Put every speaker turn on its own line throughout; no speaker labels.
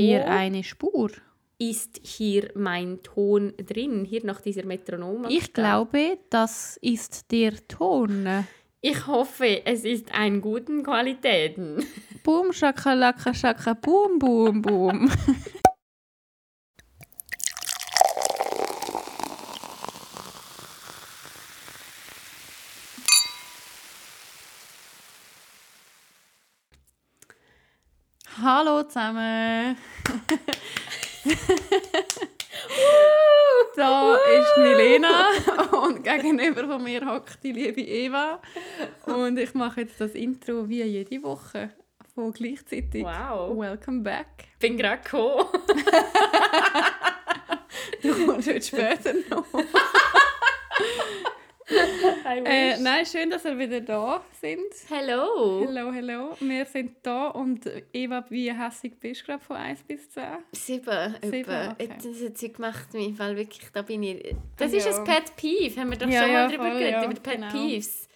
Hier eine Spur.
Ist hier mein Ton drin, hier nach dieser Metronom?
Ich glaube, das ist der Ton.
Ich hoffe, es ist in guten Qualitäten.
Boom, shakalaka, shaka, boom, boom, boom. Hallo zusammen. da ist Milena und gegenüber von mir hockt die liebe Eva. Und ich mache jetzt das Intro wie jede Woche von gleichzeitig.
Wow.
Welcome back.
Bin gerade gekommen.
Du kommst heute später noch. Äh, nein, schön, dass ihr wieder da sind.
Hello.
Hallo, hallo. Wir sind da und Eva, wie hässig bist du gerade von 1 bis 10?
Sieben.
Sieben,
etwa.
okay.
Das hat sie gemacht, weil wirklich, da bin ich... Das
Ah,
ist
ja.
ein Pet Peeve, haben wir doch
Ja,
schon
ja,
mal darüber
voll,
geredet, über die Pet
genau.
Peeves.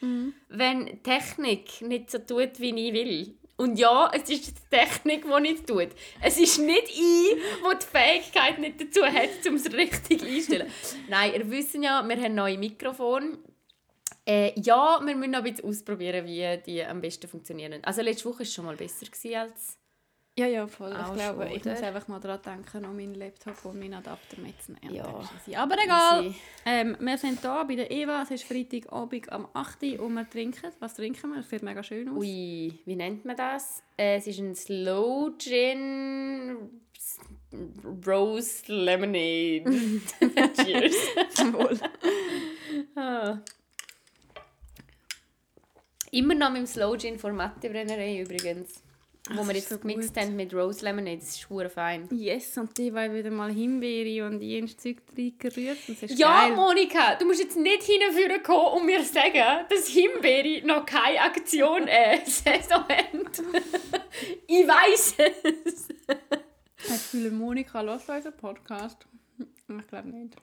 Wenn Technik nicht so tut, wie ich will. Und ja, es ist die Technik, die nicht tut. Es ist nicht ich, die die Fähigkeit nicht dazu hat, um es richtig einzustellen. Nein, ihr wisst ja, wir haben neue Mikrofone. Äh, ja, wir müssen noch ein bisschen ausprobieren, wie die am besten funktionieren. Also letzte Woche war es schon mal besser als...
Ja, ja, voll. Ich glaube, ich muss einfach mal daran denken, um meinen Laptop und meinen Adapter mitzunehmen.
Ja.
Aber egal. Ähm, wir sind hier bei der Eva. Es ist Freitagabend am 8. Uhr und wir trinken. Was trinken wir? Es sieht mega schön aus.
Ui, wie nennt man das? Äh, es ist ein Slow Gin Rose Lemonade. Cheers.
Zum Wohl.
Ah. Immer noch mit dem Slow Gin von Mattebrennerei übrigens. Wo
Das
wir jetzt
so
gemixt
gut.
haben mit Rose Lemonade. Das ist schwer fein.
Yes, und die wollen wieder mal Himbeere und jenes Zeug reingerührt. Das ist
Ja,
geil.
Monika, du musst jetzt nicht hinführen kommen und mir sagen, dass Himbeere noch keine Aktion äh, Saison hat. ich weiß es.
Ich das Gefühl, Monika hört unseren Podcast. Ich glaube nicht.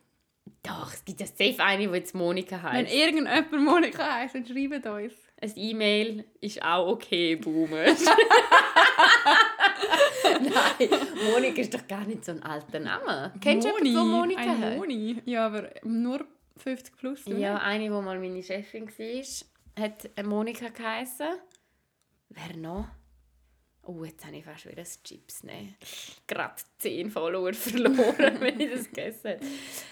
Doch, es gibt ja safe eine, die jetzt Monika
Wenn
heißt.
irgendjemand Monika heisst, dann schreibt uns.
Ein E-Mail ist auch okay, Boomer. Nein, Monika ist doch gar nicht so ein alter Name. Kennst du jemanden, der Monika
ein
heißt?
Moni. Ja, aber nur 50 plus. oder?
Ja, eine, die mal meine Chefin war, hat Monika geheißen. Wer noch? Oh, jetzt habe ich fast wieder das Chips nehmen. Gerade 10 Follower verloren, wenn ich das gegessen habe.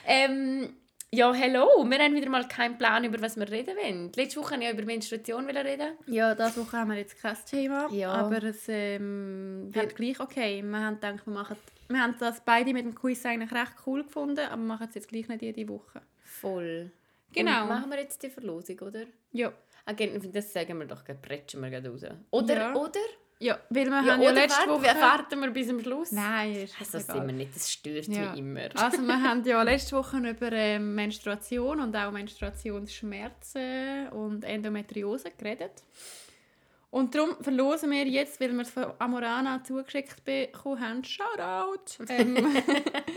Ähm, ja, hello. Wir haben wieder mal keinen Plan, über was wir reden wollen. Letzte Woche wollte ich ja über Menstruation reden.
Ja, diese Woche haben wir jetzt kein Thema,
Ja.
aber es ähm, wird gleich okay. Wir haben gedacht, wir machen... Wir haben das beide mit dem Quiz eigentlich recht cool gefunden, aber wir machen es jetzt gleich nicht jede Woche.
Voll.
Genau.
Und machen wir jetzt die Verlosung, oder?
Ja.
Okay, das sagen wir doch, bretschen wir gleich raus. Oder?
Ja.
Oder?
Ja, weil wir
Ja,
haben ja letzte
warten,
Woche...
warten wir bis zum Schluss?
Nein, ist
Also, sind wir nicht, das stört
Ja.
mich immer.
Also wir haben ja letzte Woche über ähm, Menstruation und auch Menstruationsschmerzen und Endometriose geredet. Und darum verlosen wir jetzt, weil wir es von Amorana zugeschickt bekommen haben, Shoutout, ähm,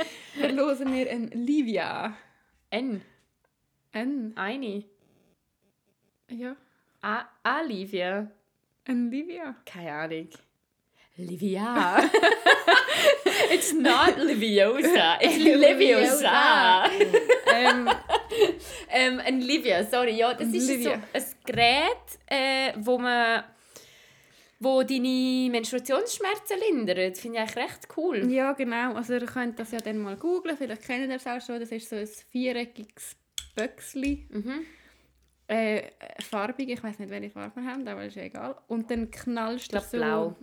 verlosen wir ein Livia.
N.
Ein,
Eine.
ja,
A Olivia.
Ein Livia.
Keine Ahnung. Livia. It's not Liviosa. It's Liviosa.
ähm,
ähm, ein Livia, sorry. Ja, das
Ein
ist
Livia.
so ein Gerät, äh, wo man wo deine Menstruationsschmerzen lindert. Finde ich eigentlich recht cool.
ja, genau. Also ihr könnt das ja dann mal googlen, vielleicht kennt ihr es auch schon. Das ist so ein viereckiges Böckchen.
Mhm.
Äh, farbig, ich weiß nicht, welche Farbe wir haben, aber ist ja egal. Und dann knallst du so,
blau.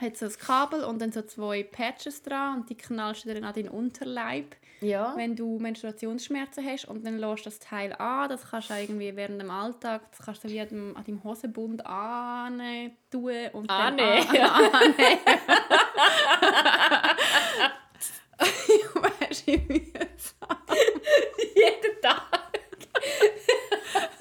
hat so ein Kabel und dann so zwei Patches dran und die knallst du dann an deinen Unterleib,
Ja.
wenn du Menstruationsschmerzen hast und dann lässt das Teil an. Das kannst du irgendwie während dem Alltag, das kannst du wie an deinem, an deinem Hosenbund an tun und dann
Annehmen,
an-
ja.
annehmen. ich weiß nicht, wie
Jeden Tag.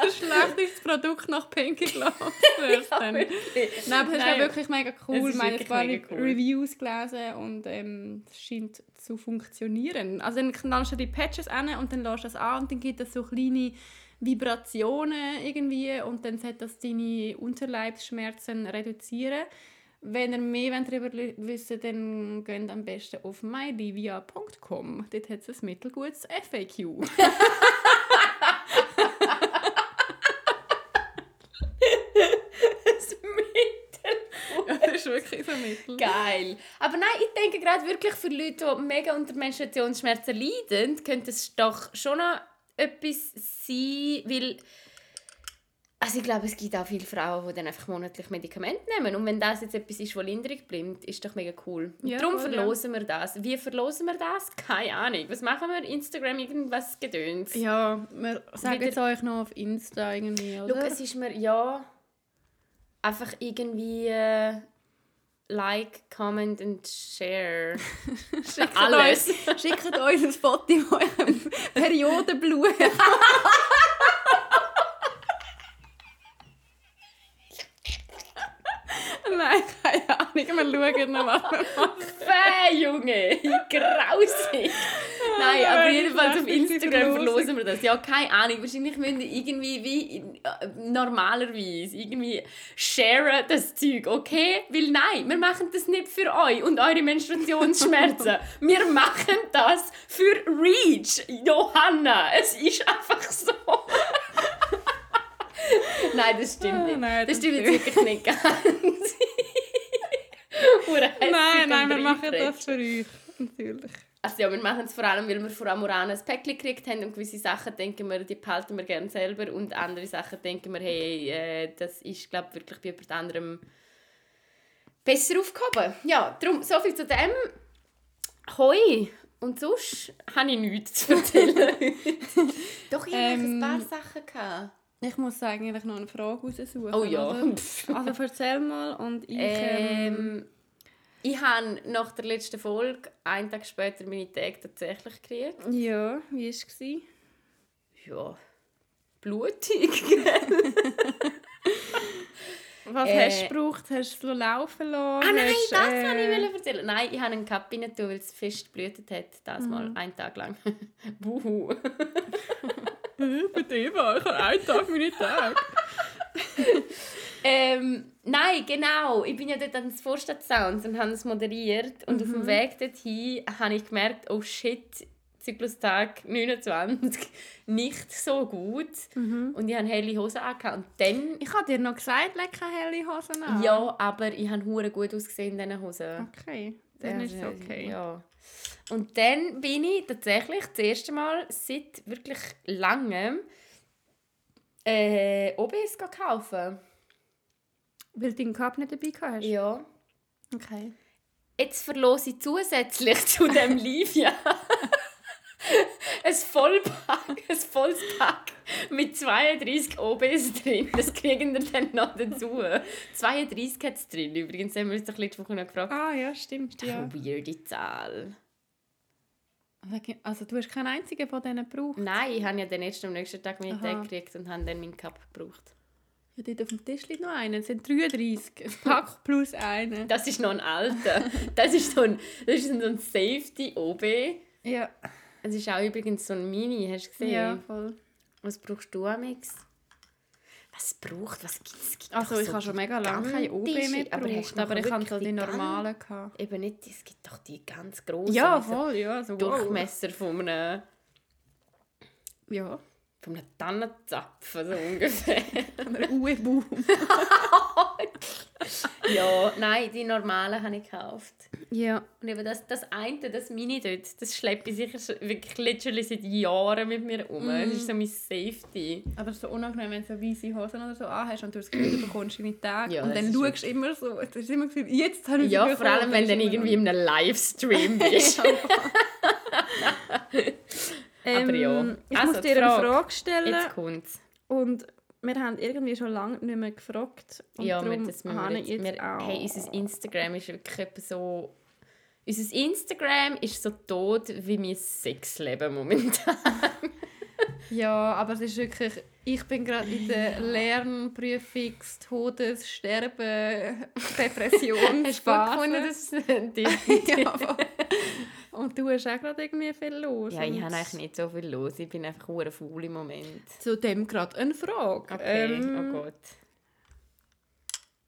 Das schlechteste Produkt nach Pinky Gloves.
wirklich.
Nein, aber es ist ja wirklich mega cool. Ich meine, paar
mega cool.
Reviews gelesen und ähm, es scheint zu funktionieren. Also dann knallst du die Patches an und dann lässt du das an und dann gibt es so kleine Vibrationen irgendwie und dann sollte das deine Unterleibsschmerzen reduzieren. Wenn ihr mehr darüber wissen wollt, dann geht am besten auf mylivia.com. Dort hat es ein mittelgutes FAQ.
Das Mittel.
das ist wirklich so mittel.
Geil. Aber nein, ich denke gerade wirklich für Leute, die mega unter Menstruationsschmerzen leiden, könnte es doch schon noch etwas sein, weil also ich glaube, es gibt auch viele Frauen, die dann einfach monatlich Medikamente nehmen. Und wenn das jetzt etwas ist, das Linderung bleibt, ist doch mega cool.
Ja,
darum
voll,
verlosen wir das. Wie verlosen wir das? Keine Ahnung. Was machen wir? Instagram irgendwas gedöns?
Ja, wir sagen es euch noch auf Insta irgendwie,
Schau,
oder?
es ist mir, ja, einfach irgendwie äh, like, comment und share.
Schickt
Alles.
Uns, schickt uns ein Foto von eurem Periodenblut. Nein, keine Ahnung. Wir schauen noch, was wir machen.
Fäh, Junge! Grausig! Nein, aber jedenfalls auf Instagram verlosen wir das. Ja, keine Ahnung. Wahrscheinlich müssen wir irgendwie wie äh, normalerweise irgendwie sharen das Zeug, okay? Weil nein, wir machen das nicht für euch und eure Menstruationsschmerzen. wir machen das für Reach, Johanna. Es ist einfach so. nein, das stimmt nicht.
nein,
das
das
stimmt jetzt wirklich nicht ganz.
Nein, nein, wir machen das für euch. Natürlich.
Also ja, wir machen es vor allem, weil wir von Amorana ein Päckchen gekriegt haben und gewisse Sachen denken wir, die behalten wir gerne selber und andere Sachen denken wir, hey, äh, das ist, glaube ich, wirklich bei jemand anderem besser aufgehoben. Ja, darum, so viel zu dem. Hoi! Und sonst habe ich nichts zu erzählen. Doch, ich hatte
Ähm,
ein paar Sachen. Gehabt.
Ich muss eigentlich noch eine Frage raussuchen.
Oh ja.
Also erzähl mal und ich... Ähm,
Ähm, ich habe nach der letzten Folge, einen Tag später, meine Tage tatsächlich gekriegt.
ja, wie war es?
Ja, blutig.
Was
Äh,
hast du gebraucht? Hast du es laufen lassen?
Ah nein,
Hast,
das
äh,
ich erzählen. Nein, ich habe einen Cup rein weil es fest geblutet hat. Das mal,
Mhm.
einen Tag lang. Buhu.
Bei dir war ich habe einen Tag meine Tage.
Ähm, nein, genau. Ich bin ja dort ans Vorstadt Sounds und habe es moderiert. Und auf
Mhm.
dem Weg dorthin habe ich gemerkt, oh shit, Zyklustag 29, nicht so gut.
Mhm.
Und ich habe helle Hosen angehabt. Und dann...
Ich habe dir noch gesagt, leg keine helle Hosen an.
Ja, aber ich habe hure gut ausgesehen in diesen Hosen.
Okay, dann ist es
Ja,
okay.
Ja. Und dann bin ich tatsächlich das erste Mal seit wirklich langem äh, OBS kaufen.
Weil du deinen Cup nicht dabei hast?
Ja.
Okay.
Jetzt verlose ich zusätzlich zu dem Livia ein Vollpack, ein volles Pack mit 32 OBs drin. Das kriegen wir dann noch dazu. 32 hat es drin. Übrigens haben wir uns doch letzte Woche noch gefragt.
Ah ja, stimmt. Ja.
Eine weirde Zahl.
Also du hast keinen einzigen von denen gebraucht?
Nein, ich habe ja dann erst am nächsten Tag meinen. Tag gekriegt und habe dann meinen Cup gebraucht.
Ja, dort auf dem Tisch liegt noch einer. Es sind 33. Ein Pack plus einen.
Das ist noch ein alter. Das ist so ein, das ist so ein Safety OB.
Ja.
Es ist auch übrigens so ein Mini, hast du gesehen?
Ja, voll.
Was brauchst du amix? Was braucht, was gibt es?
Also ich
so
habe schon mega lange keine OB mehr
aber
gebraucht, aber,
noch
ich hatte die normalen. Gehabt.
Eben nicht, es gibt doch die ganz grossen.
Ja, voll, ja. So, wow.
Durchmesser von einem,
Ja,
von einem Tannenzapfen, so ungefähr.
oder Uwe-Boom.
ja, nein, die normalen habe ich gekauft.
Ja.
Und eben das, das eine, das Mini dort, das schleppe ich sicher schon, wirklich literally seit Jahren mit mir um. Das
Mhm.
ist so mein Safety.
Aber es ist so unangenehm, wenn du so weiße Hosen oder so anhast und du das Gefühl, du bekommst deine Tage.
Ja,
und
das
dann schaust du immer so, du hast immer das Gefühl, jetzt habe ich
Ja, vor allem, wenn du dann irgendwie in einem Livestream bist.
Ja. ähm,
Aber ja.
Ich
Also,
muss dir eine
Frage.
Frage stellen
Jetzt kommt's.
und wir haben irgendwie schon lange nicht mehr gefragt. Und
Ja, wir,
darum
das müssen wir jetzt,
jetzt
wir,
auch.
hey, unser Instagram ist wirklich so... Unser Instagram ist so tot wie mein Sexleben momentan.
Ja, aber es ist wirklich, ich bin gerade in der Lernprüfungs-, Todes-, Sterben-, Depression.
Hast du gefunden, dass die...
ja, voll. Und du hast auch gerade irgendwie viel los.
Ja, ich habe eigentlich nicht so viel los. Ich bin einfach hure faul im Moment.
Zu dem gerade eine Frage.
Okay,
Ähm,
oh Gott.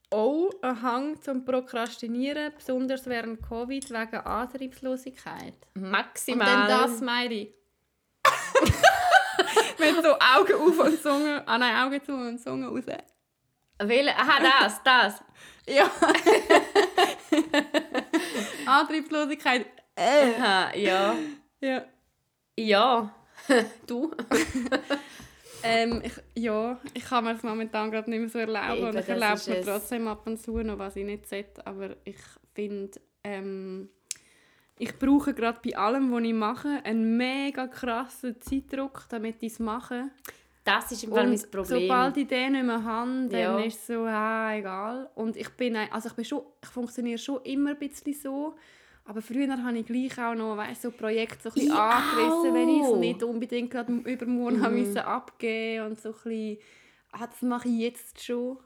auch ein Hang zum Prokrastinieren, besonders während Covid wegen Antriebslosigkeit.
Maximal.
Und dann das meine ich. Mit so Augen auf und Zunge, ah nein, Augen zu und Zunge raus.
Welche? Aha, das, das.
Ja. Antriebslosigkeit. Äh.
Aha, ja.
Ja.
Ja. du?
Ähm, ich, ja, ich kann mir das momentan gerade nicht mehr so erlauben.
Eben,
und ich erlaube mir
es.
trotzdem ab und zu noch, was ich nicht sollte. Aber ich finde, ähm, ich brauche gerade bei allem, was ich mache, einen mega krassen Zeitdruck, damit ich es mache.
Das ist im Fall mein Problem.
sobald ich den nicht mehr habe, dann
Ja.
ist es so, ah, egal. Und ich bin, also ich bin schon, ich funktioniere schon immer ein bisschen so. Aber früher habe ich gleich auch noch, weißt, so Projekte so ein bisschen
Ich
angerissen, wenn ich es
auch.
nicht unbedingt gerade übermorgen
Mhm.
müssen abgeben und so ein bisschen, ah, das mache ich jetzt schon.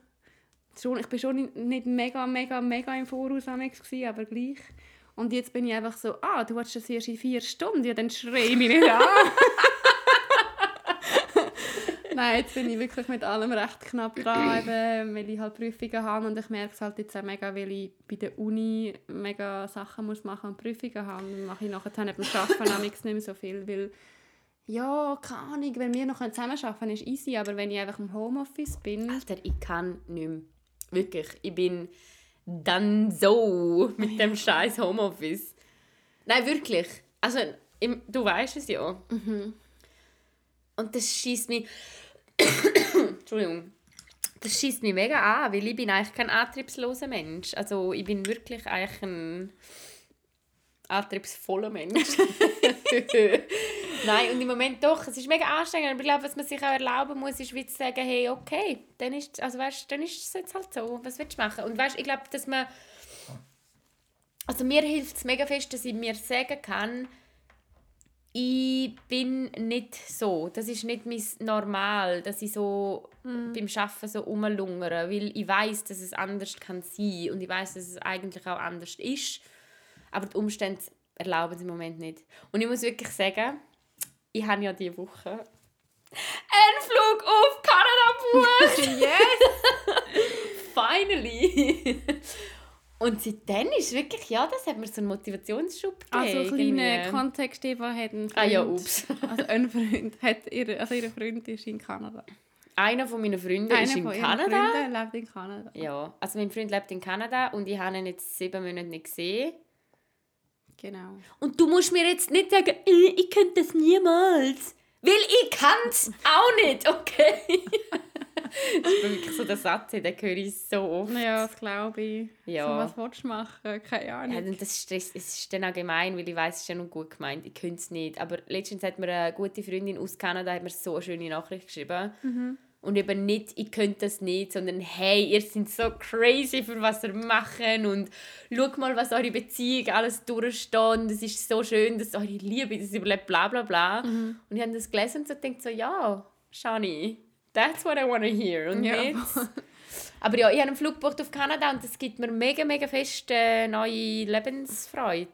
schon. Ich bin schon nicht- mega, mega, mega im Voraus gewesen, aber gleich. Und jetzt bin ich einfach so, ah, du hast das erst in vier Stunden, ja, dann schrei mich nicht an. Nein, jetzt bin ich wirklich mit allem recht knapp dran, eben, weil ich halt Prüfungen habe und ich merke es halt jetzt auch mega, weil ich bei der Uni mega Sachen muss machen und Prüfungen habe. Dann mache ich nachher dann beim Arbeiten auch nicht mehr so viel, weil ja, keine Ahnung, wenn wir noch zusammen arbeiten können, ist easy, aber wenn ich einfach im Homeoffice bin,
Alter, ich kann nicht mehr. Wirklich. Ich bin dann so mit dem scheiß Homeoffice. Nein, wirklich. Also, im, du weißt es ja. Und das schießt mich. Entschuldigung. Das schießt mich mega an, weil ich bin eigentlich kein antriebsloser Mensch. Also ich bin wirklich eigentlich ein antriebsvoller Mensch. Nein, und im Moment doch. Es ist mega anstrengend. Aber ich glaube, was man sich auch erlauben muss, ist wie zu sagen, hey, okay, dann ist, also, weißt, dann ist es jetzt halt so. Was willst du machen? Und weißt, ich glaube, dass man... Also mir hilft es mega fest, dass ich mir sagen kann, ich bin nicht so. Das ist nicht mein Normal, dass ich so beim Arbeiten so rumlungere, weil ich weiß, dass es anders kann sein und ich weiß, dass es eigentlich auch anders ist. Aber die Umstände erlauben es im Moment nicht. Und ich muss wirklich sagen, ich habe ja diese Woche einen Flug auf Kanada gebucht.
yes!
Finally! Und seitdem ist wirklich, ja, das hat mir so einen Motivationsschub gegeben.
Also, kleiner
irgendwie.
Kontext, Eva hat einen Freund.
Ah ja, ups.
Also, ein Freund hat ihre, also ihr Freund ist in Kanada.
Einer von meinen Freunden
Einer
ist in
von
Kanada.
Freunden lebt in Kanada.
Ja, also mein Freund lebt in Kanada und ich habe ihn jetzt sieben Monate nicht gesehen.
Genau.
Und du musst mir jetzt nicht sagen, «Äh, ich könnte das niemals. Weil ich kann es auch nicht, okay? das ist wirklich so der Satz, den höre ich so oft.
Ja, das glaube ich.
Ja.
So, was willst du machen? Keine Ahnung.
Ja, das stresst, es ist dann auch gemein, weil ich weiß, es ist ja noch gut gemeint, ich könnte es nicht. Aber letztens hat mir eine gute Freundin aus Kanada hat mir so eine schöne Nachricht geschrieben. Und eben nicht, ich könnte das nicht, sondern hey, ihr seid so crazy, für was ihr machen und schaut mal, was eure Beziehung alles durchsteht und es ist so schön, dass eure Liebe das überlebt, bla bla bla. Und ich habe das gelesen und so gedacht so, ja, Shani, that's what I want to hear. Und
Ja.
jetzt... Aber ja, ich habe einen Flug gebucht auf Kanada und das gibt mir mega, mega fest äh, neue Lebensfreude.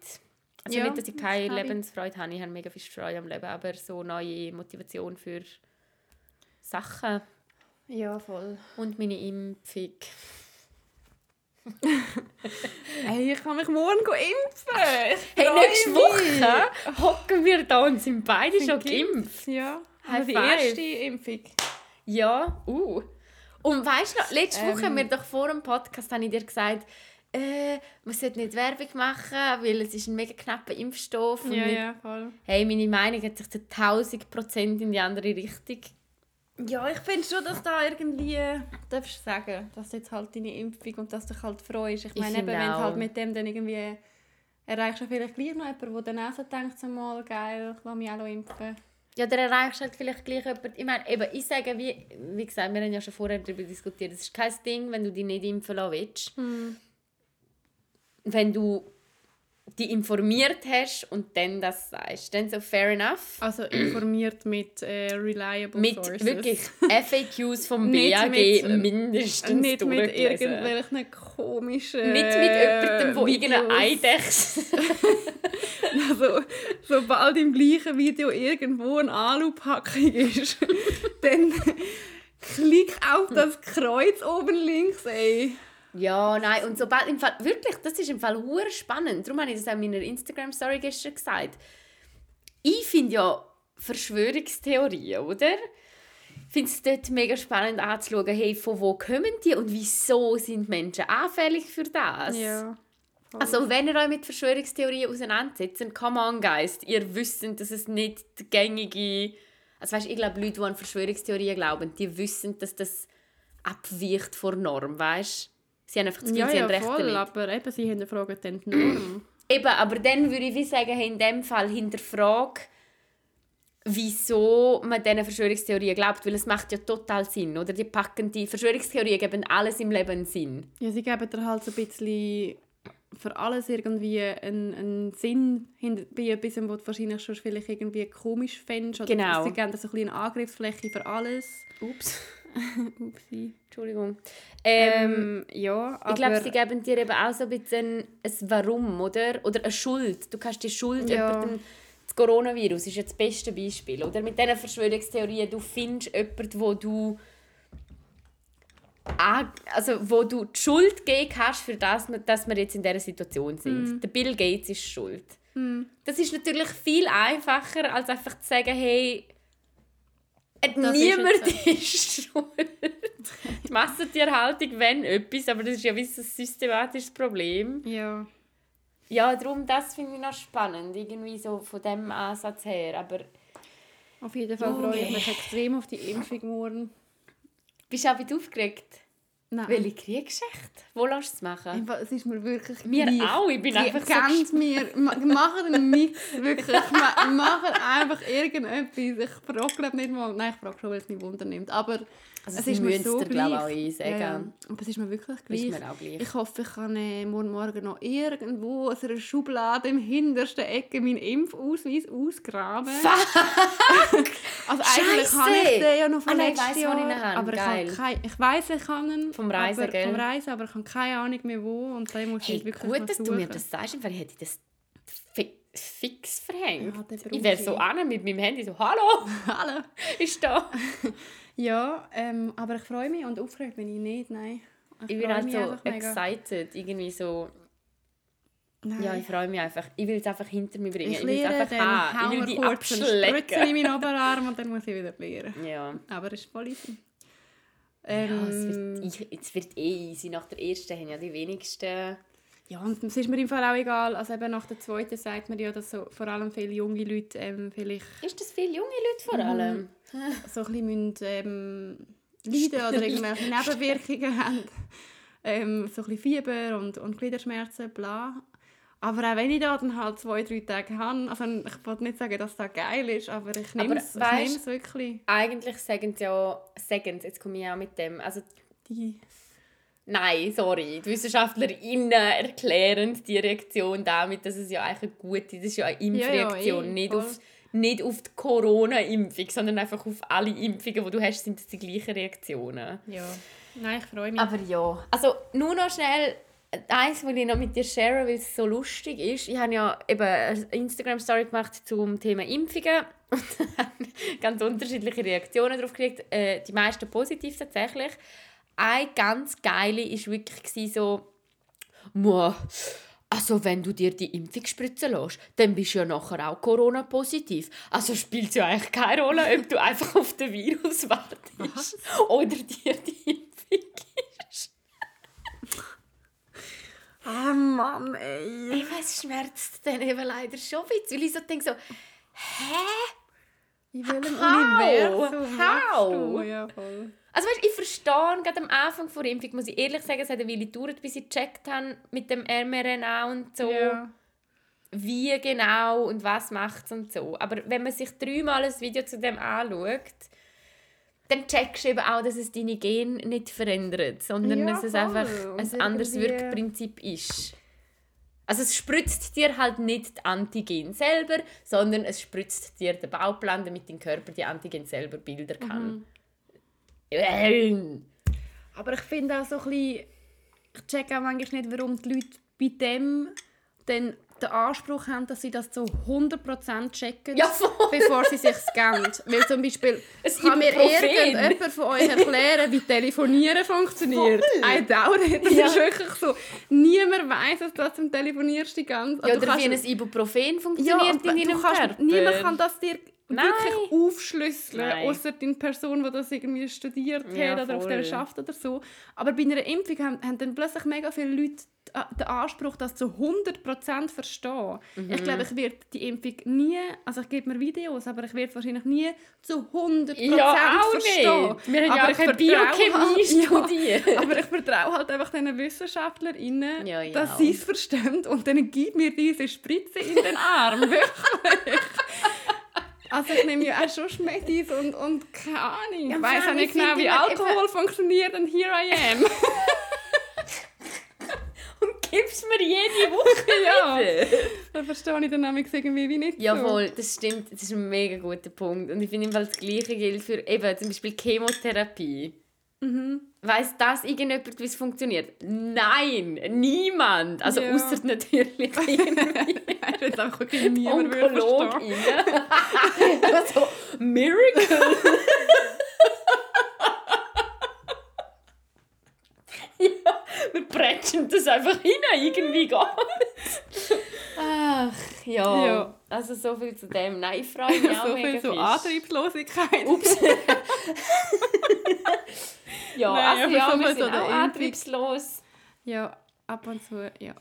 Also
Ja,
nicht, dass ich keine
das.
Lebensfreude habe, ich habe mega viel Freude am Leben, aber so neue Motivation für Sachen
Ja, voll.
und meine Impfung.
Hey, ich kann mich morgen impfen.
Hey, nächste. Woche hocken wir da und sind beide schon geimpft.
Ja,
High
die erste Impfung.
Ja, uh. Und weißt du noch, letzte Woche
Ähm.
haben wir doch vor dem Podcast habe ich dir gesagt, äh, man sollte nicht Werbung machen, weil es ist ein mega knapper Impfstoff.
Ja,
nicht-
ja, voll.
Hey, meine Meinung hat sich zu 1000 Prozent in die andere Richtung.
Ja, ich finde schon, dass da irgendwie darfst du sagen, dass jetzt halt deine Impfung und dass du dich halt freust. Ich meine, eben, wenn du halt mit dem dann irgendwie erreichst du vielleicht gleich noch jemanden, der dann auch so denkt, so mal, geil, ich will mich auch impfen.
Ja, dann erreichst halt vielleicht gleich jemanden. Ich meine, eben, ich sage, wie, wie gesagt, wir haben ja schon vorher darüber diskutiert, es ist kein Ding, wenn du dich nicht impfen lassen willst. Wenn du dich informiert hast und dann das sagst, dann so fair enough.
Also informiert mit äh, reliable
Mit
sources.
wirklich FAQs vom BAG
mit-
mindestens
Nicht mit irgendwelchen komischen
Nicht mit jemandem, der
Videos.
irgendeine Eidechse...
Also, sobald im gleichen Video irgendwo eine Alupackung ist, dann klick auf das Kreuz oben links, ey.
Ja, nein, und sobald im Fall, wirklich, das ist im Fall hure spannend. Darum habe ich das auch in meiner Instagram-Story gestern gesagt. Ich finde ja Verschwörungstheorien, oder? Ich finde es dort mega spannend anzuschauen, hey, von wo kommen die und wieso sind Menschen anfällig für das?
Ja.
Also, wenn ihr euch mit Verschwörungstheorien auseinandersetzt, come on, Geist, ihr wisst, dass es nicht die gängige... Also, weißt, ich glaube, Leute, die an Verschwörungstheorien glauben, die wissen, dass das abweicht von Norm, weißt Sie haben einfach das Gefühl,
Ja,
sie
ja,
haben Recht
voll,
damit.
aber eben, sie hinterfragen dann die Norm.
Eben, aber dann würde ich wie sagen, in dem Fall hinterfrag, wieso man diesen Verschwörungstheorien glaubt, weil es macht ja total Sinn, oder? Die packen die Verschwörungstheorien geben alles im Leben Sinn.
Ja, sie geben dir halt so ein bisschen für alles irgendwie einen, einen Sinn hinter, bei etwas, was du wahrscheinlich schon vielleicht irgendwie komisch fändest. Oder
Genau.
Sie geben dir so ein bisschen eine Angriffsfläche für alles.
Ups,
Upsi.
Entschuldigung. Ähm,
Ähm, ja, aber...
ich glaube, sie geben dir eben auch so ein bisschen ein Warum, oder? Oder eine Schuld. Du kannst die Schuld
Ja.
jemandem... Das Coronavirus ist ja das beste Beispiel, oder? Mit diesen Verschwörungstheorien, du findest jemanden, wo du also wo du die Schuld geben kannst für das, dass wir jetzt in dieser Situation sind. Der Bill Gates ist schuld. Das ist natürlich viel einfacher, als einfach zu sagen, hey, äh,
Das ist
niemand
jetzt
ist, schuld. Die Massentierhaltung, wenn etwas, aber das ist ja ein systematisches Problem.
Ja.
Ja, darum, das finde ich noch spannend, irgendwie so von dem Ansatz her. Aber
Auf jeden Fall freue ich mich extrem auf die Impfung morgen.
Bist du auch wieder aufgeregt?
Nein.
Welche Kriegsgeschichte? Wo lässt du es machen?
Es ist mir wirklich
Mir
gleich.
auch, ich bin einfach so
ganz mir. Ma- Macht einen Mix, wirklich. Ma- Macht einfach irgendetwas. Ich frage nicht mal. Nein, ich frage schon, weil es mich Wunder nimmt. Aber
Also
es ist mir so
dir, glaub ich,
gleich.
einsagen.
Ja, ja. Aber es ist mir wirklich gleich.
Mir gleich.
Ich hoffe, ich kann äh, morgen Morgen noch irgendwo aus einer Schublade im hintersten Ecke meinen Impfausweis ausgraben. also eigentlich
Scheisse!
habe ich den ja noch von
Ah, nein, ich
letztes
ich
Jahr.
habe.
Aber ich,
Geil.
habe kein, ich weiss, ich kann ihn.
Vom Reisen,
aber,
gell?
Vom Reisen, aber ich habe keine Ahnung mehr wo. Und dann muss
Hey,
ich wirklich
gut, dass du
suchen.
mir das sagst, weil hätte ich das fi fix verhängt.
Ja,
ich wäre so an mit meinem Handy so, hallo,
Hallo.
ist da.
Ja, ähm, aber ich freue mich und aufgeregt bin ich nicht, nein.
Ich bin
freue
halt so
einfach mega.
excited, irgendwie so,
Nein.
ja, ich freue mich einfach. Ich will es einfach hinter mir bringen.
ich
Ich, will es einfach haben. Ich will die
Spritzer in
abschlecken.
meinen Oberarm und dann muss ich wieder lehren.
Ja.
Aber es ist voll easy.
Ja, es
Ähm,
wird, ich, es wird eh easy. Nach der ersten haben ja die wenigsten...
ja, und es ist mir im Fall auch egal. Also eben nach der zweiten sagt man ja, dass so, vor allem viele junge Leute ähm, vielleicht
Ist das viele junge Leute
Mhm.
vor allem?
so ein bisschen müssen, ähm, leiden oder irgendwelche Nebenwirkungen haben. Ähm, so ein bisschen Fieber und, und Gliederschmerzen, bla. Aber auch wenn ich da dann halt zwei, drei Tage habe, also ich wollte nicht sagen, dass das geil ist, aber ich nehme es wirklich.
Eigentlich sagen sie ja... Sagen sie, jetzt komme ich auch mit dem. Also
Die,
Nein, sorry. Die WissenschaftlerInnen erklären die Reaktion damit, dass es ja eigentlich eine gute das ist ja eine Impfreaktion.
Ja, ja, eh,
nicht,
voll.
auf, nicht auf die Corona-Impfung, sondern einfach auf alle Impfungen, die du hast, sind es die gleichen Reaktionen.
ja. Nein, ich freue mich.
Aber ja. Also nur noch schnell eins, was ich noch mit dir share, weil es so lustig ist. Ich habe ja eben eine Instagram-Story gemacht zum Thema Impfungen und ganz unterschiedliche Reaktionen darauf gekriegt. Äh, die meisten positiv tatsächlich. Eine ganz geile war wirklich so «Mua, also wenn du dir die Impfung spritzen lässt, dann bist du ja nachher auch Corona-positiv. Also spielt es ja eigentlich keine Rolle, ob du einfach auf den Virus wartest oder dir die Impfung gibst.
Ah Mann, ey.
Ich weiß, es schmerzt dann eben leider schon ein bisschen, weil ich so denke so, hä?
In welchem
How?
Universum
How?
du? Ja, voll.
Also weißt, ich verstehe, gerade am Anfang der Impfung, muss ich ehrlich sagen, es hat eine Weile gedauert, bis ich gecheckt habe mit dem mRNA und so,
Ja.
wie genau und was macht es und so. Aber wenn man sich dreimal ein Video zu dem anschaut, dann checkst du eben auch, dass es deine Gene nicht verändert, sondern
Ja,
dass es einfach
Und
ein anderes Wirkprinzip ist. Also es spritzt dir halt nicht die Antigen selber, sondern es spritzt dir den Bauplan, damit dein Körper die Antigen selber bilden kann. Ähm.
Aber ich finde auch so ein bisschen, ich check auch manchmal nicht, warum die Leute bei dem dann den Anspruch haben, dass sie das zu 100% checken,
Ja,
bevor sie sich scannen. Weil zum Beispiel,
Es
kann mir irgendjemand von euch erklären, wie Telefonieren funktioniert? Doubt it. Das
Ja.
ist wirklich so. Niemand weiss, dass du zum Telefonierst die ganze
Ja,
du
oder wie ein Ibuprofen
ja,
funktioniert
aber
in deinem Körper.
niemand kann das dir
Nein.
wirklich aufschlüsseln, außer die Person, die das irgendwie studiert
Ja,
hat oder auf der schafft oder so. Aber bei einer Impfung haben, haben dann plötzlich mega viele Leute d- den Anspruch, das zu 100% zu verstehen.
Mhm.
Ich glaube, ich werde die Impfung nie, also ich gebe mir Videos, aber ich werde wahrscheinlich nie zu 100%
Ja, auch
verstehen.
nicht. Wir haben ja
aber
auch
ich
keine
vertraue
Biochemie
halt-
studiert.
Ja, aber ich vertraue halt einfach diesen WissenschaftlerInnen,
Ja, ja.
dass sie es verstehen und dann gibt mir diese Spritze in den Arm. Wirklich. Also ich nehme ja auch schon Schmettis und, und keine Ahnung.
Ja,
ich weiß auch nicht
ich
genau, wie Alkohol funktioniert und here I am.
Und gibst mir jede Woche
Ja. da verstehe ich dann nämlich irgendwie wie nicht
Ja,
so.
voll, das stimmt. Das ist ein mega guter Punkt. Und ich finde, im Fall das Gleiche gilt für eben zum Beispiel Chemotherapie.
Mhm.
Weiss das irgendjemand, wie es funktioniert? Nein, niemand. Also
Ja.
außer natürlich irgendwie
Ich will einfach wirklich niemand.
Onkologin. also, Miracle. ja, wir prätschen das einfach hin, irgendwie geht Ach, ja.
Ja.
Also so viel zu dem. Nein, ich freue mich auch
so viel
fest.
Antriebslosigkeit.
Ups. ja,
Nein,
also ja,
so
wir sind
zu
auch antriebslos.
Ja, ab und zu, ja.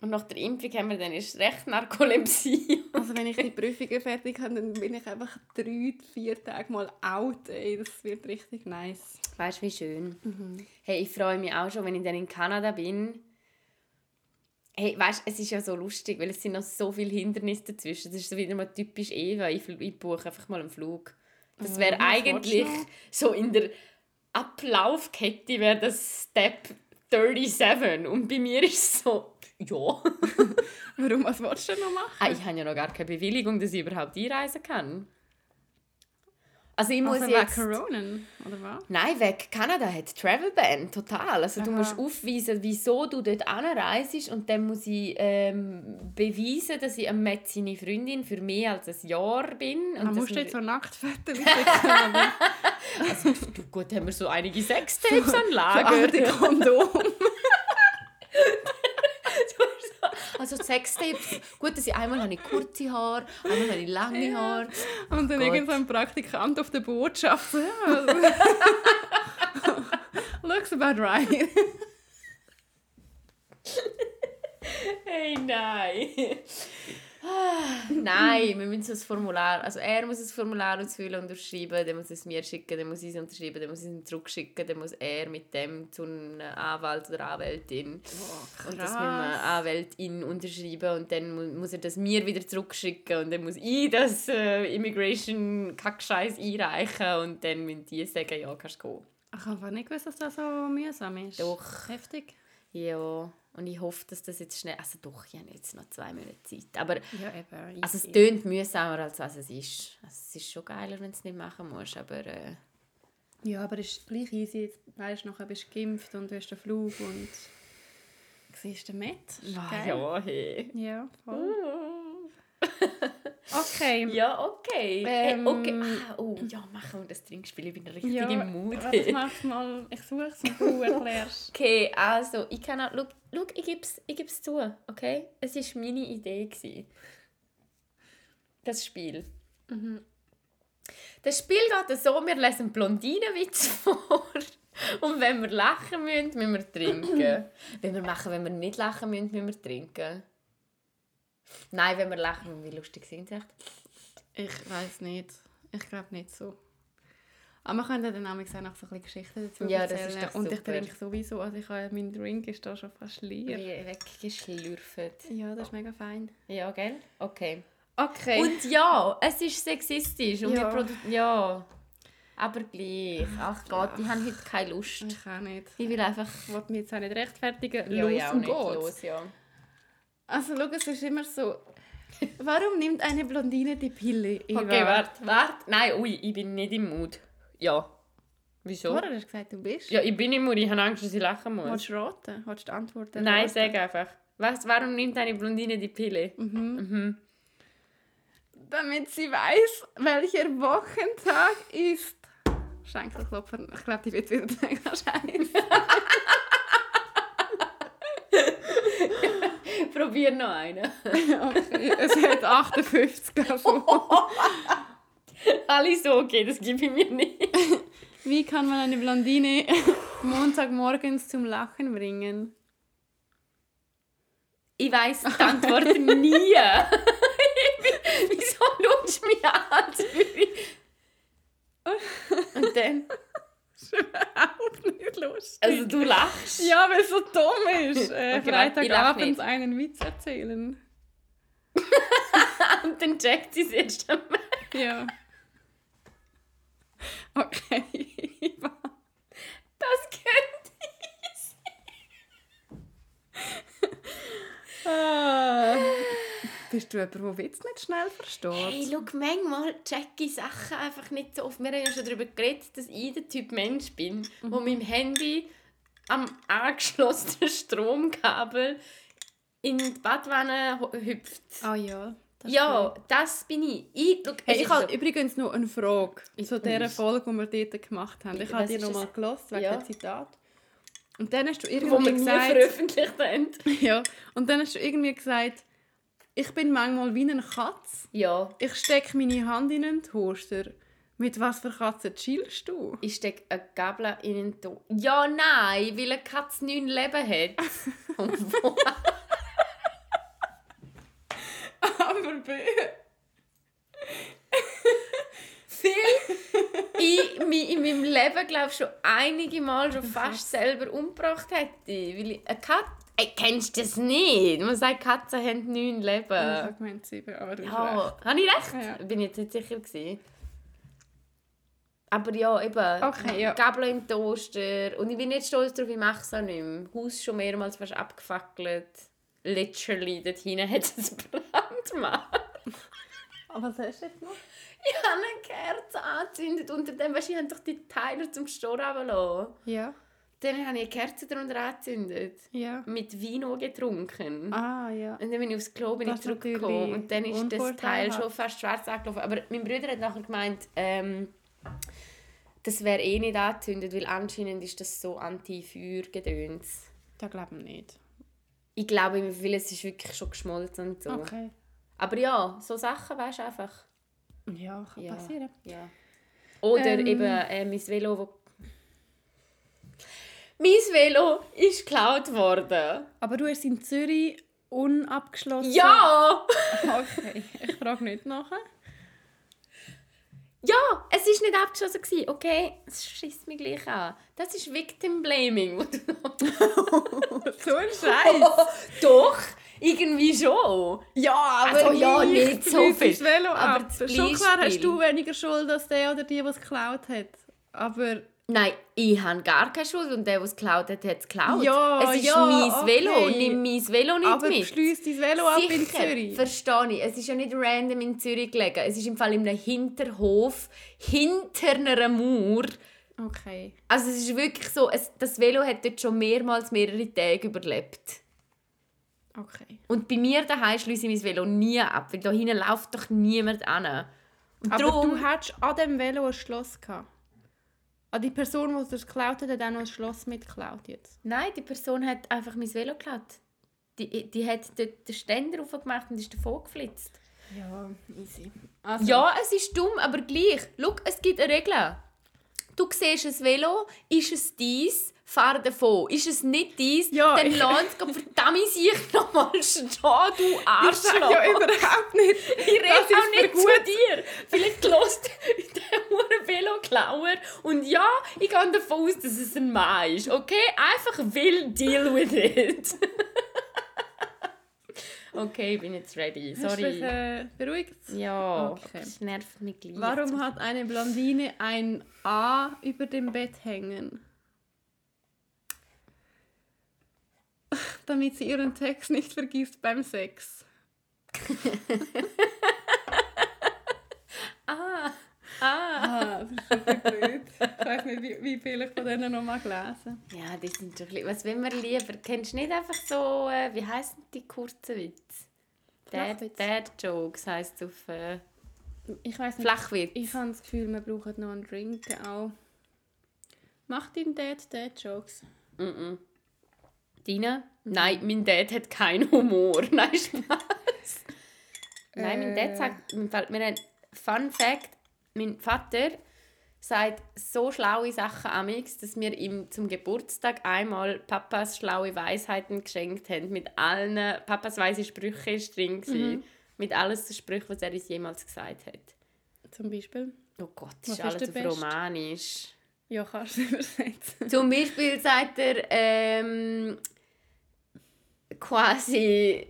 Und nach der Impfung haben wir dann erst recht Narkolepsie.
Also wenn ich die Prüfungen fertig habe, dann bin ich einfach drei, vier Tage mal out. Ey. Das wird richtig nice.
Weißt du, wie schön?
Mhm.
Hey, ich freue mich auch schon, wenn ich dann in Kanada bin. Hey, weißt es ist ja so lustig, weil es sind noch so viele Hindernisse dazwischen. Das ist so wieder mal typisch Eva. Ich, ich buche einfach mal einen Flug. Das
Ah,
wäre
was
eigentlich so in der Ablaufkette wäre das Step 37. Und bei mir ist es so, ja.
Warum, was willst du denn noch machen?
Ah, ich habe ja noch gar keine Bewilligung, dass ich überhaupt einreisen kann. Also ich muss
Also
jetzt...
Corona, oder was?
Nein, weg. Kanada hat Travel Ban, total. Also du
Aha.
musst aufweisen, wieso du dort anreist und dann muss ich ähm, beweisen, dass ich am Met seine Freundin für mehr als ein Jahr bin. Und
Man
dass
muss
wir-
jetzt so Nacktfotos
also, du, gut, haben wir so einige Sextapes an
so
Lager.
alte Kondom.
Also Sextapes, gut, dass ich einmal habe ich kurze Haare, einmal habe ich lange Haare.
Und dann
Gott.
irgend so ein Praktikant auf der Botschaft. Ja, Looks about right.
Hey, nein. Nein, wir müssen ein Formular, also er muss ein Formular ausfüllen und unterschreiben, dann muss er es mir schicken, dann muss ich es unterschreiben, dann muss ich es ihm zurückschicken, dann muss er mit dem zu einem Anwalt oder Anwältin und das mit einer Anwältin unterschreiben und dann mu muss er das mir wieder zurückschicken und dann muss ich das äh, Immigration Kackscheiß einreichen und dann müssen die sagen, ja, kannst du gehen.
Ich habe nicht gewusst, dass das so mühsam ist.
Doch.
Heftig.
Ja, und ich hoffe, dass das jetzt schnell, also doch, ich habe jetzt noch zwei Monate Zeit, aber
Ja, eben.
Also es tönt mühsamer, als was es ist. Also es ist schon geiler, wenn du es nicht machen musst, aber... Äh,
Ja, aber es ist gleich easy. Weißt du, nachher bist du geimpft und du hast den Flug und siehst den Met. Ist
ah, ja, hey.
Ja, voll. Okay.
Ja, okay.
Ähm,
hey, okay. Ah, oh, ja, machen wir das Trinkspiel. Ich bin richtig
Ja,
im Mut.
Ich mach's mal. Ich suche es und du erklärst.
Okay, also, ich kann auch... Schau, schau ich gebe es ich geb's zu, okay? Es war meine Idee. Gewesen. Das Spiel.
Mhm.
Das Spiel geht so, wir lesen Blondinenwitz vor. Und wenn wir lachen müssen, müssen wir trinken. wenn wir machen, wenn wir nicht lachen müssen, müssen wir trinken. Nein, wenn wir lachen, wie lustig sind sie echt?
Ich weiß nicht. Ich glaube nicht so. Aber wir können dann auch noch so ein bisschen Geschichten dazu
Ja, das
erzählen.
ist doch
Und ich
super.
trinke sowieso. Also ich habe, mein Drink ist da schon fast leer.
Wie weggeschlürft.
Ja, das ist mega fein.
Ja, gell? Okay.
Okay.
Und ja, es ist sexistisch. Und
Ja.
wir produ- ja. Aber gleich. Ach Gott, ich habe heute keine Lust.
ich auch nicht.
Ich will einfach...
Ich will mich jetzt auch nicht rechtfertigen.
Ja,
los
ja, auch
und
nicht.
geht's.
Los, ja.
Also schau, es ist immer so... Warum nimmt eine Blondine die Pille? Eva?
Okay, warte, warte. Nein, ui, ich bin nicht im Mut. Ja. Wieso?
Oder hast du gesagt, du bist?
Ja, ich bin im Mut. Ich habe Angst, dass ich lachen muss.
Willst du raten? Willst du antworten?
Nein,
raten?
sag einfach. Was, warum nimmt eine Blondine die Pille?
Mhm.
Mhm.
Damit sie weiß, welcher Wochentag ist. Schenkelklopfer. Ich glaube, die wird wieder mega scheiße.
Probier noch einen.
Okay, es hat 58 davon.
Alle so, okay, das gebe ich mir nicht.
Wie kann man eine Blondine Montagmorgens zum Lachen bringen?
Ich weiss die Antwort nie. Wieso schaust du mich an? Und dann?
Ist überhaupt nicht lustig.
Also du lachst.
ja, weil es so dumm ist. Äh,
Okay,
Freitagabends einen Witz erzählen.
Und dann checkt sie es erst einmal.
Ja. Okay.
Das könnte
Ah. Bist du jemand, der Witz nicht schnell versteht?
Hey, schau, manchmal check ich Sachen einfach nicht so oft. Wir haben ja schon darüber geredet, dass ich der Typ Mensch bin, wo mit dem Handy am angeschlossenen Stromkabel in die Badwanne hüpft.
Ah ja. das
ja,
stimmt.
das bin ich. Ich, schau,
Hey, ich habe
so-
übrigens noch eine Frage zu dieser. Folge, die wir dort gemacht haben. Ich habe dir noch mal gelost wegen
Ja.
dem Zitat. Und dann hast du irgendwie gesagt...
veröffentlicht haben.
Ja, und dann hast du irgendwie gesagt, ich bin manchmal wie eine Katze.
Ja,
Ich stecke meine Hand in einen Toaster. Mit was für Katzen chillst du?
ich stecke eine Gabel in den Tod. Ja, nein, weil eine Katze neun Leben hat.
Aber Bö.
viel ich mich in meinem Leben glaube schon einige Mal schon fast selber umgebracht hätte. Weil ich, eine Katze... Ey, kennst du das nicht? Man sagt, Katzen haben neun
Ich
Leben.
habe gemeint sieben, aber du hast
Ja,
recht.
habe ich recht?
Ja.
Bin ich jetzt nicht sicher gewesen. Aber ja, eben.
Okay, ja.
Gabel im Toaster. Und ich bin nicht stolz darauf, ich mache es auch nicht mehr. Haus schon mehrmals fast abgefackelt. Literally, dort hinten hat es Brandmal.
Aber was hast du jetzt noch?
Ich habe eine Kerze angezündet unter dem, weißt du, ich habe doch die Teile zum Stor runtergelassen.
Ja.
Dann habe ich eine Kerze darunter angezündet.
Ja.
Mit Vino getrunken.
Ah, ja.
Und dann bin ich aufs Klo bin ich
Das
zurückgekommen und dann ist das Teil schon fast schwarz angelaufen. Aber mein Bruder hat nachher gemeint, ähm, das wäre eh nicht angezündet, weil anscheinend ist das so Anti-Feuer-Gedöns.
Das glaube ich nicht.
Ich glaube, weil es ist wirklich schon geschmolzen und so.
Okay.
Aber ja, so Sachen weißt du einfach.
Ja, kann
Ja.
passieren.
Ja. Oder
Ähm.
eben äh, mein Velo, wo... Mein Velo ist geklaut worden.
Aber du hast in Zürich unabgeschlossen.
Ja!
Okay, ich frage nicht nachher.
Ja, es war nicht abgeschlossen. gewesen, Okay, es schießt mich gleich an. Das ist Victim Blaming. wo du noch-
so ein Scheiß.
Doch, irgendwie schon.
Ja, aber
Also, ja,
ich
nicht so viel.
Velo
Aber
ab. Schon klar hast du weniger Schuld als der oder die, was geklaut hat. Aber
Nein, ich habe gar keine Schuld und der, der es geklaut hat, hat es geklaut.
Ja,
es ist
ja,
mein
okay.
Velo. Nimm mein Velo nicht
aber
mit.
schließ dein Velo ab in
Sicher,
Zürich.
verstehe ich. Es ist ja nicht random in Zürich gelegen. Es ist im Fall in einem Hinterhof, hinter einer Mauer.
Okay.
Also es ist wirklich so, es, das Velo hat dort schon mehrmals mehrere Tage überlebt.
Okay.
Und bei mir daheim schließe ich mein Velo nie ab, weil da hinten läuft doch niemand an.
Aber
darum,
du hattest an dem Velo ein Schloss gehabt. An die Person, die es geklaut hat, hat auch noch ein Schloss mitgeklaut jetzt.
Nein, die Person hat einfach mein Velo geklaut. Die, die hat dort den Ständer aufgemacht und ist davon geflitzt.
Ja, easy. Also,
Ja, es ist dumm, aber gleich. Schau, es gibt eine Regel. Du siehst ein Velo, ist es dies, fahr davon. Ist es nicht dies,
Ja,
dann
ich-
lass es verdammt sich nochmal stehen, du
ich
Arschloch.
sage ja überhaupt nicht.
Ich rede
Das
auch nicht
für
zu dir. Vielleicht lässt der hure Veloklauer und ja, ich gehe davon aus, dass es ein Mann ist. Okay? Einfach will deal with it. okay, ich bin jetzt ready.
Hast du dich,
Sorry.
äh, beruhigt?
Ja,
Okay.
das nervt mich gleich.
Warum hat eine Blondine ein A über dem Bett hängen? Damit sie ihren Text nicht vergisst beim Sex.
Ah, ah.
Ah, das ist schon blöd. Ich weiß nicht, wie, wie viel ich von denen noch mal gelesen
Ja, die sind schon. Was will man lieber? Kennst du nicht einfach so... Äh, wie heissen die kurzen Witze? Dad, Jokes heisst es auf äh,
Ich weiß nicht.
Flachwitz.
Ich habe das Gefühl, wir brauchen noch einen Drink auch. Macht dein Dad Dad Jokes?
Mhm. Deine? Nein, mein Dad hat keinen Humor. Nein, Spaß. Nein, mein Dad
Äh.
sagt, mir fällt mir ein Fun Fact, mein Vater sagt so schlaue Sachen amix, dass wir ihm zum Geburtstag einmal Papas schlaue Weisheiten geschenkt haben mit allen Papas weise Sprüche ist drin gewesen, mit alles den Sprüchen, was er uns jemals gesagt hat.
Zum Beispiel?
Oh Gott, das ist alles auf
Beste?
Romanisch.
Ja, kannst du übersetzen.
Zum Beispiel sagt er ähm, quasi.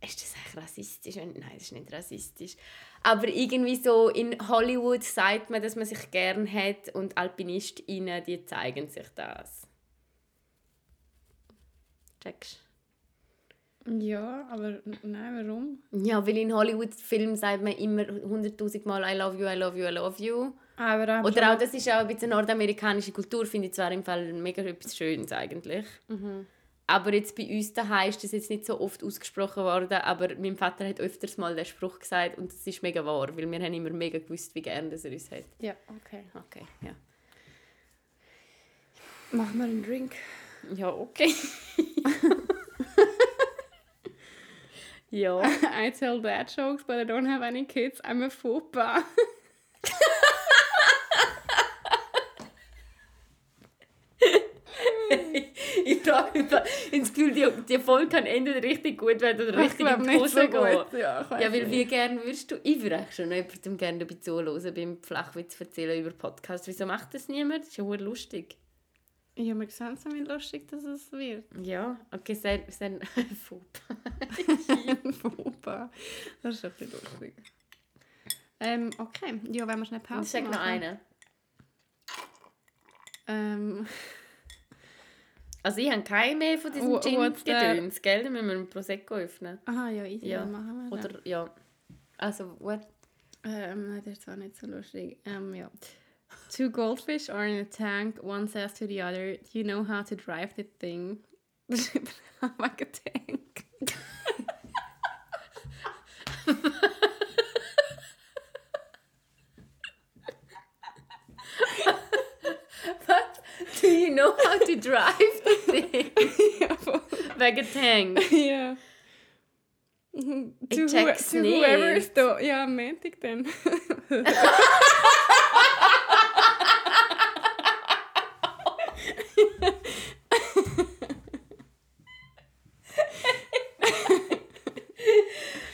Ist das eigentlich rassistisch? Nein, das ist nicht rassistisch. Aber irgendwie so in Hollywood sagt man, dass man sich gern hat und AlpinistInnen, die zeigen sich das. Checkst
Ja, aber nein, warum?
Ja, weil in Hollywood-Filmen sagt man immer hunderttausend Mal I love you, I love you, I love you.
Aber
Oder auch, das ist auch ein bisschen nordamerikanische Kultur, finde ich zwar im Fall mega etwas Schönes eigentlich. Aber jetzt bei uns daheim ist das jetzt nicht so oft ausgesprochen worden, aber mein Vater hat öfters mal den Spruch gesagt und das ist mega wahr, weil wir haben immer mega gewusst, wie gerne er uns hat.
Ja, okay.
Okay, ja.
Machen wir einen Drink.
Ja, okay. ja.
I tell dad jokes, but I don't have any kids. I'm a
ich mich, ins Gefühl, die, die Folge kann entweder richtig gut werden oder richtig in die Hose
so
gehen.
gut. Ja,
Ja, weil
nicht.
wie gerne würdest du... Ich würde schon jemandem gerne dabei zuhören, beim Flachwitz erzählen über Podcast. Wieso macht das niemand? Das ist ja lustig.
Ja, wir sehen es wie lustig, dass es wird.
Ja, okay, sehr, sehr Fauxpas.
Ein Fauxpas. Das ist ein bisschen lustig. Ähm, okay. Ja, wenn wir schnell Pause
Ich sag noch
machen.
einen.
Ähm,
Also ich habe keinen mehr von diesen
what's that?
Gin-Gedöns, gell? Dann müssen wir einen Prosecco öffnen.
aha, ja, easy.
Ja.
machen wir das.
Oder, ja. Also, what?
Ähm, nein, das ist zwar nicht so lustig. Ähm, ja. Two goldfish are in a tank. One says to the other, "Do you know how to drive the thing?" like a tank.
What? Do you know how to drive the thing?
ja, voll.
Wegen Tank.
ja. to, who,
check's
to whoever
nicht.
is da. Ja, am Montag dann.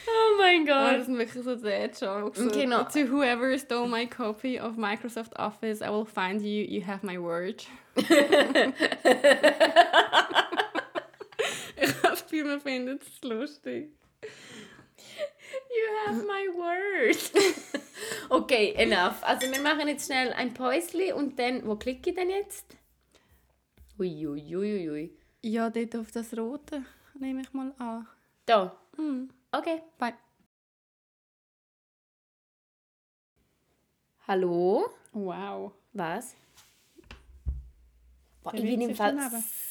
Oh mein
Oh,
Gott.
das sind wirklich so Dad Jokes. So,
Genau.
To whoever stole my copy of Microsoft Office, I will find you. You have my word. ich habe das Gefühl, man findet es lustig.
You have my word. okay, enough. Also wir machen jetzt schnell ein Päuschen und dann, wo klicke ich denn jetzt? Ui, ui, ui, ui.
Ja, dort auf das Rote nehme ich mal an.
Da.
Hm.
Okay.
Bye.
Hallo?
Wow.
Was? Boah, ich bin im Fall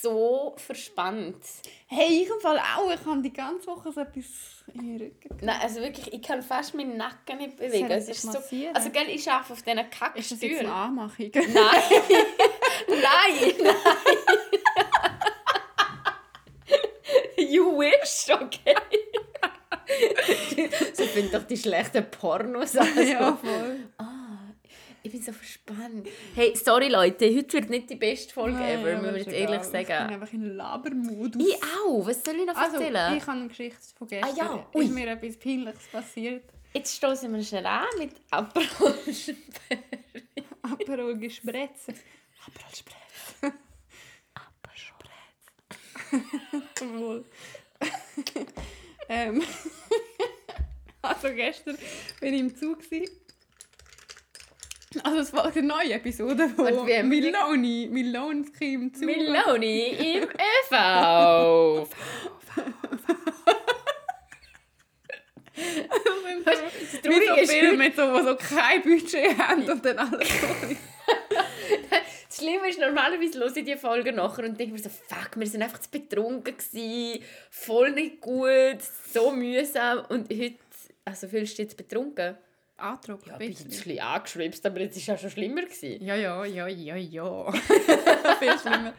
so verspannt.
Hey, ich im Fall auch. Ich habe die ganze Woche so etwas in den Rücken. gehabt.
Nein, also wirklich, ich kann fast meinen Nacken nicht bewegen. Es ist so,
massieren?
also gell, ich arbeite auf diesen
Ist das jetzt eine
Kackstühlen.
Anmachung?
Nein! nein! Nein! you wish, okay? so finden doch die schlechten Pornos also.
ja, voll.
Ich bin so verspannt. Hey, sorry Leute, heute wird nicht die beste Folge
Nein,
ever,
ist
jetzt ehrlich
egal. Ich bin
sagen.
einfach in Labermodus.
Ich auch, was soll ich noch
Also,
erzählen?
ich habe eine Geschichte von gestern.
Ah ja, ui.
Ist mir etwas Peinliches passiert.
Jetzt stoßen wir schnell an mit Aperol
Aperol gespretzen. Aperol spretzen. Wohl. ähm, also gestern bin ich im Zug. Gewesen. Also es war eine neue Episode von
wie haben wir die-
Miloni. Im
ÖV.
Das
ist,
Filme, so, die so kein Budget haben und dann alles.
Das Schlimme ist, normalerweise höre ich die Folge nachher und denke mir so, fuck, wir sind einfach zu betrunken gewesen, voll nicht gut, so mühsam. Und heute, also fühlst du dich jetzt betrunken?
Andruck,
Ja,
ein
ich
bisschen.
ein bisschen angeschwipst, aber jetzt war es ja schon schlimmer. Gewesen.
Ja, ja, ja, ja, ja. Viel schlimmer.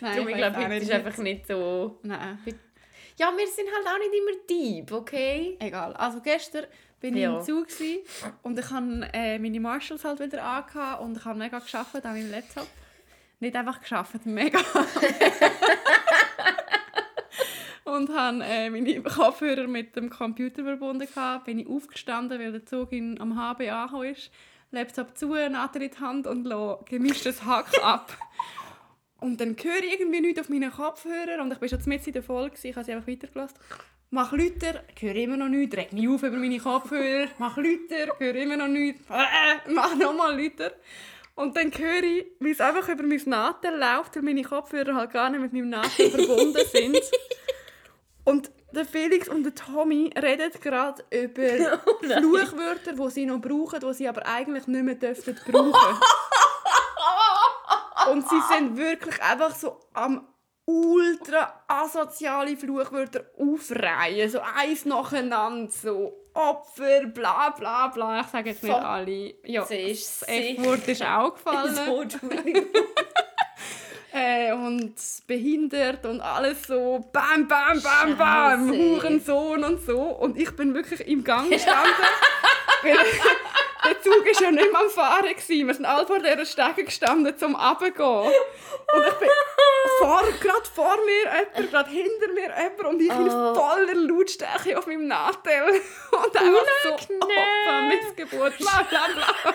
Nein,
Darum, ich glaube, heute
nicht.
ist einfach nicht so...
Nein,
Ja, wir sind halt auch nicht immer deep, okay?
egal. Also gestern bin ich
Ja.
im Zug gewesen und ich habe äh, meine Marshalls halt wieder angehabt und ich habe mega geschafft an meinem Laptop. Nicht einfach geschafft, mega. und habe äh, meine Kopfhörer mit dem Computer verbunden gehabt. Bin ich aufgestanden, weil der Zug in, am HB angekommen ist. Laptop zu, Nadel in die Hand und gemischtes Hack ab. Und dann höre ich irgendwie nichts auf meinen Kopfhörer und ich war schon mitten in der Folge, ich habe sie einfach weitergelassen. Mach Lüter, höre immer noch nichts, reg mich auf über meine Kopfhörer. Mach Lüter, höre immer noch nichts, äh, mach nochmal Lüter. Und dann höre ich, wie es einfach über mein Nadel läuft, weil meine Kopfhörer halt gar nicht mit meinem Nadel verbunden sind. Und der Felix und der Tommy reden gerade über Fluchwörter, die sie noch brauchen, die sie aber eigentlich nicht mehr dürfen brauchen. Und sie sind wirklich einfach so am ultra asoziale Fluchwörter aufreihen. So eins nacheinander. So Opfer, bla bla bla. Ich sage jetzt nicht alle. Ja, das F-Wort ist auch gefallen. Äh, und behindert und alles so bam, bam, bam, bam,
Scheiße.
Hurensohn und so. Und ich bin wirklich im Gang gestanden. weil der Zug war ja nicht mehr am Fahren. Gewesen. Wir sind alle vor dieser Stege gestanden, zum runtergehen. Und ich bin vor, gerade vor mir jemand, gerade hinter mir jemand und ich in
Oh.
voller Lautstärke auf meinem Nadel. Und einfach so. Opfer, Missgeburt, bla bla bla.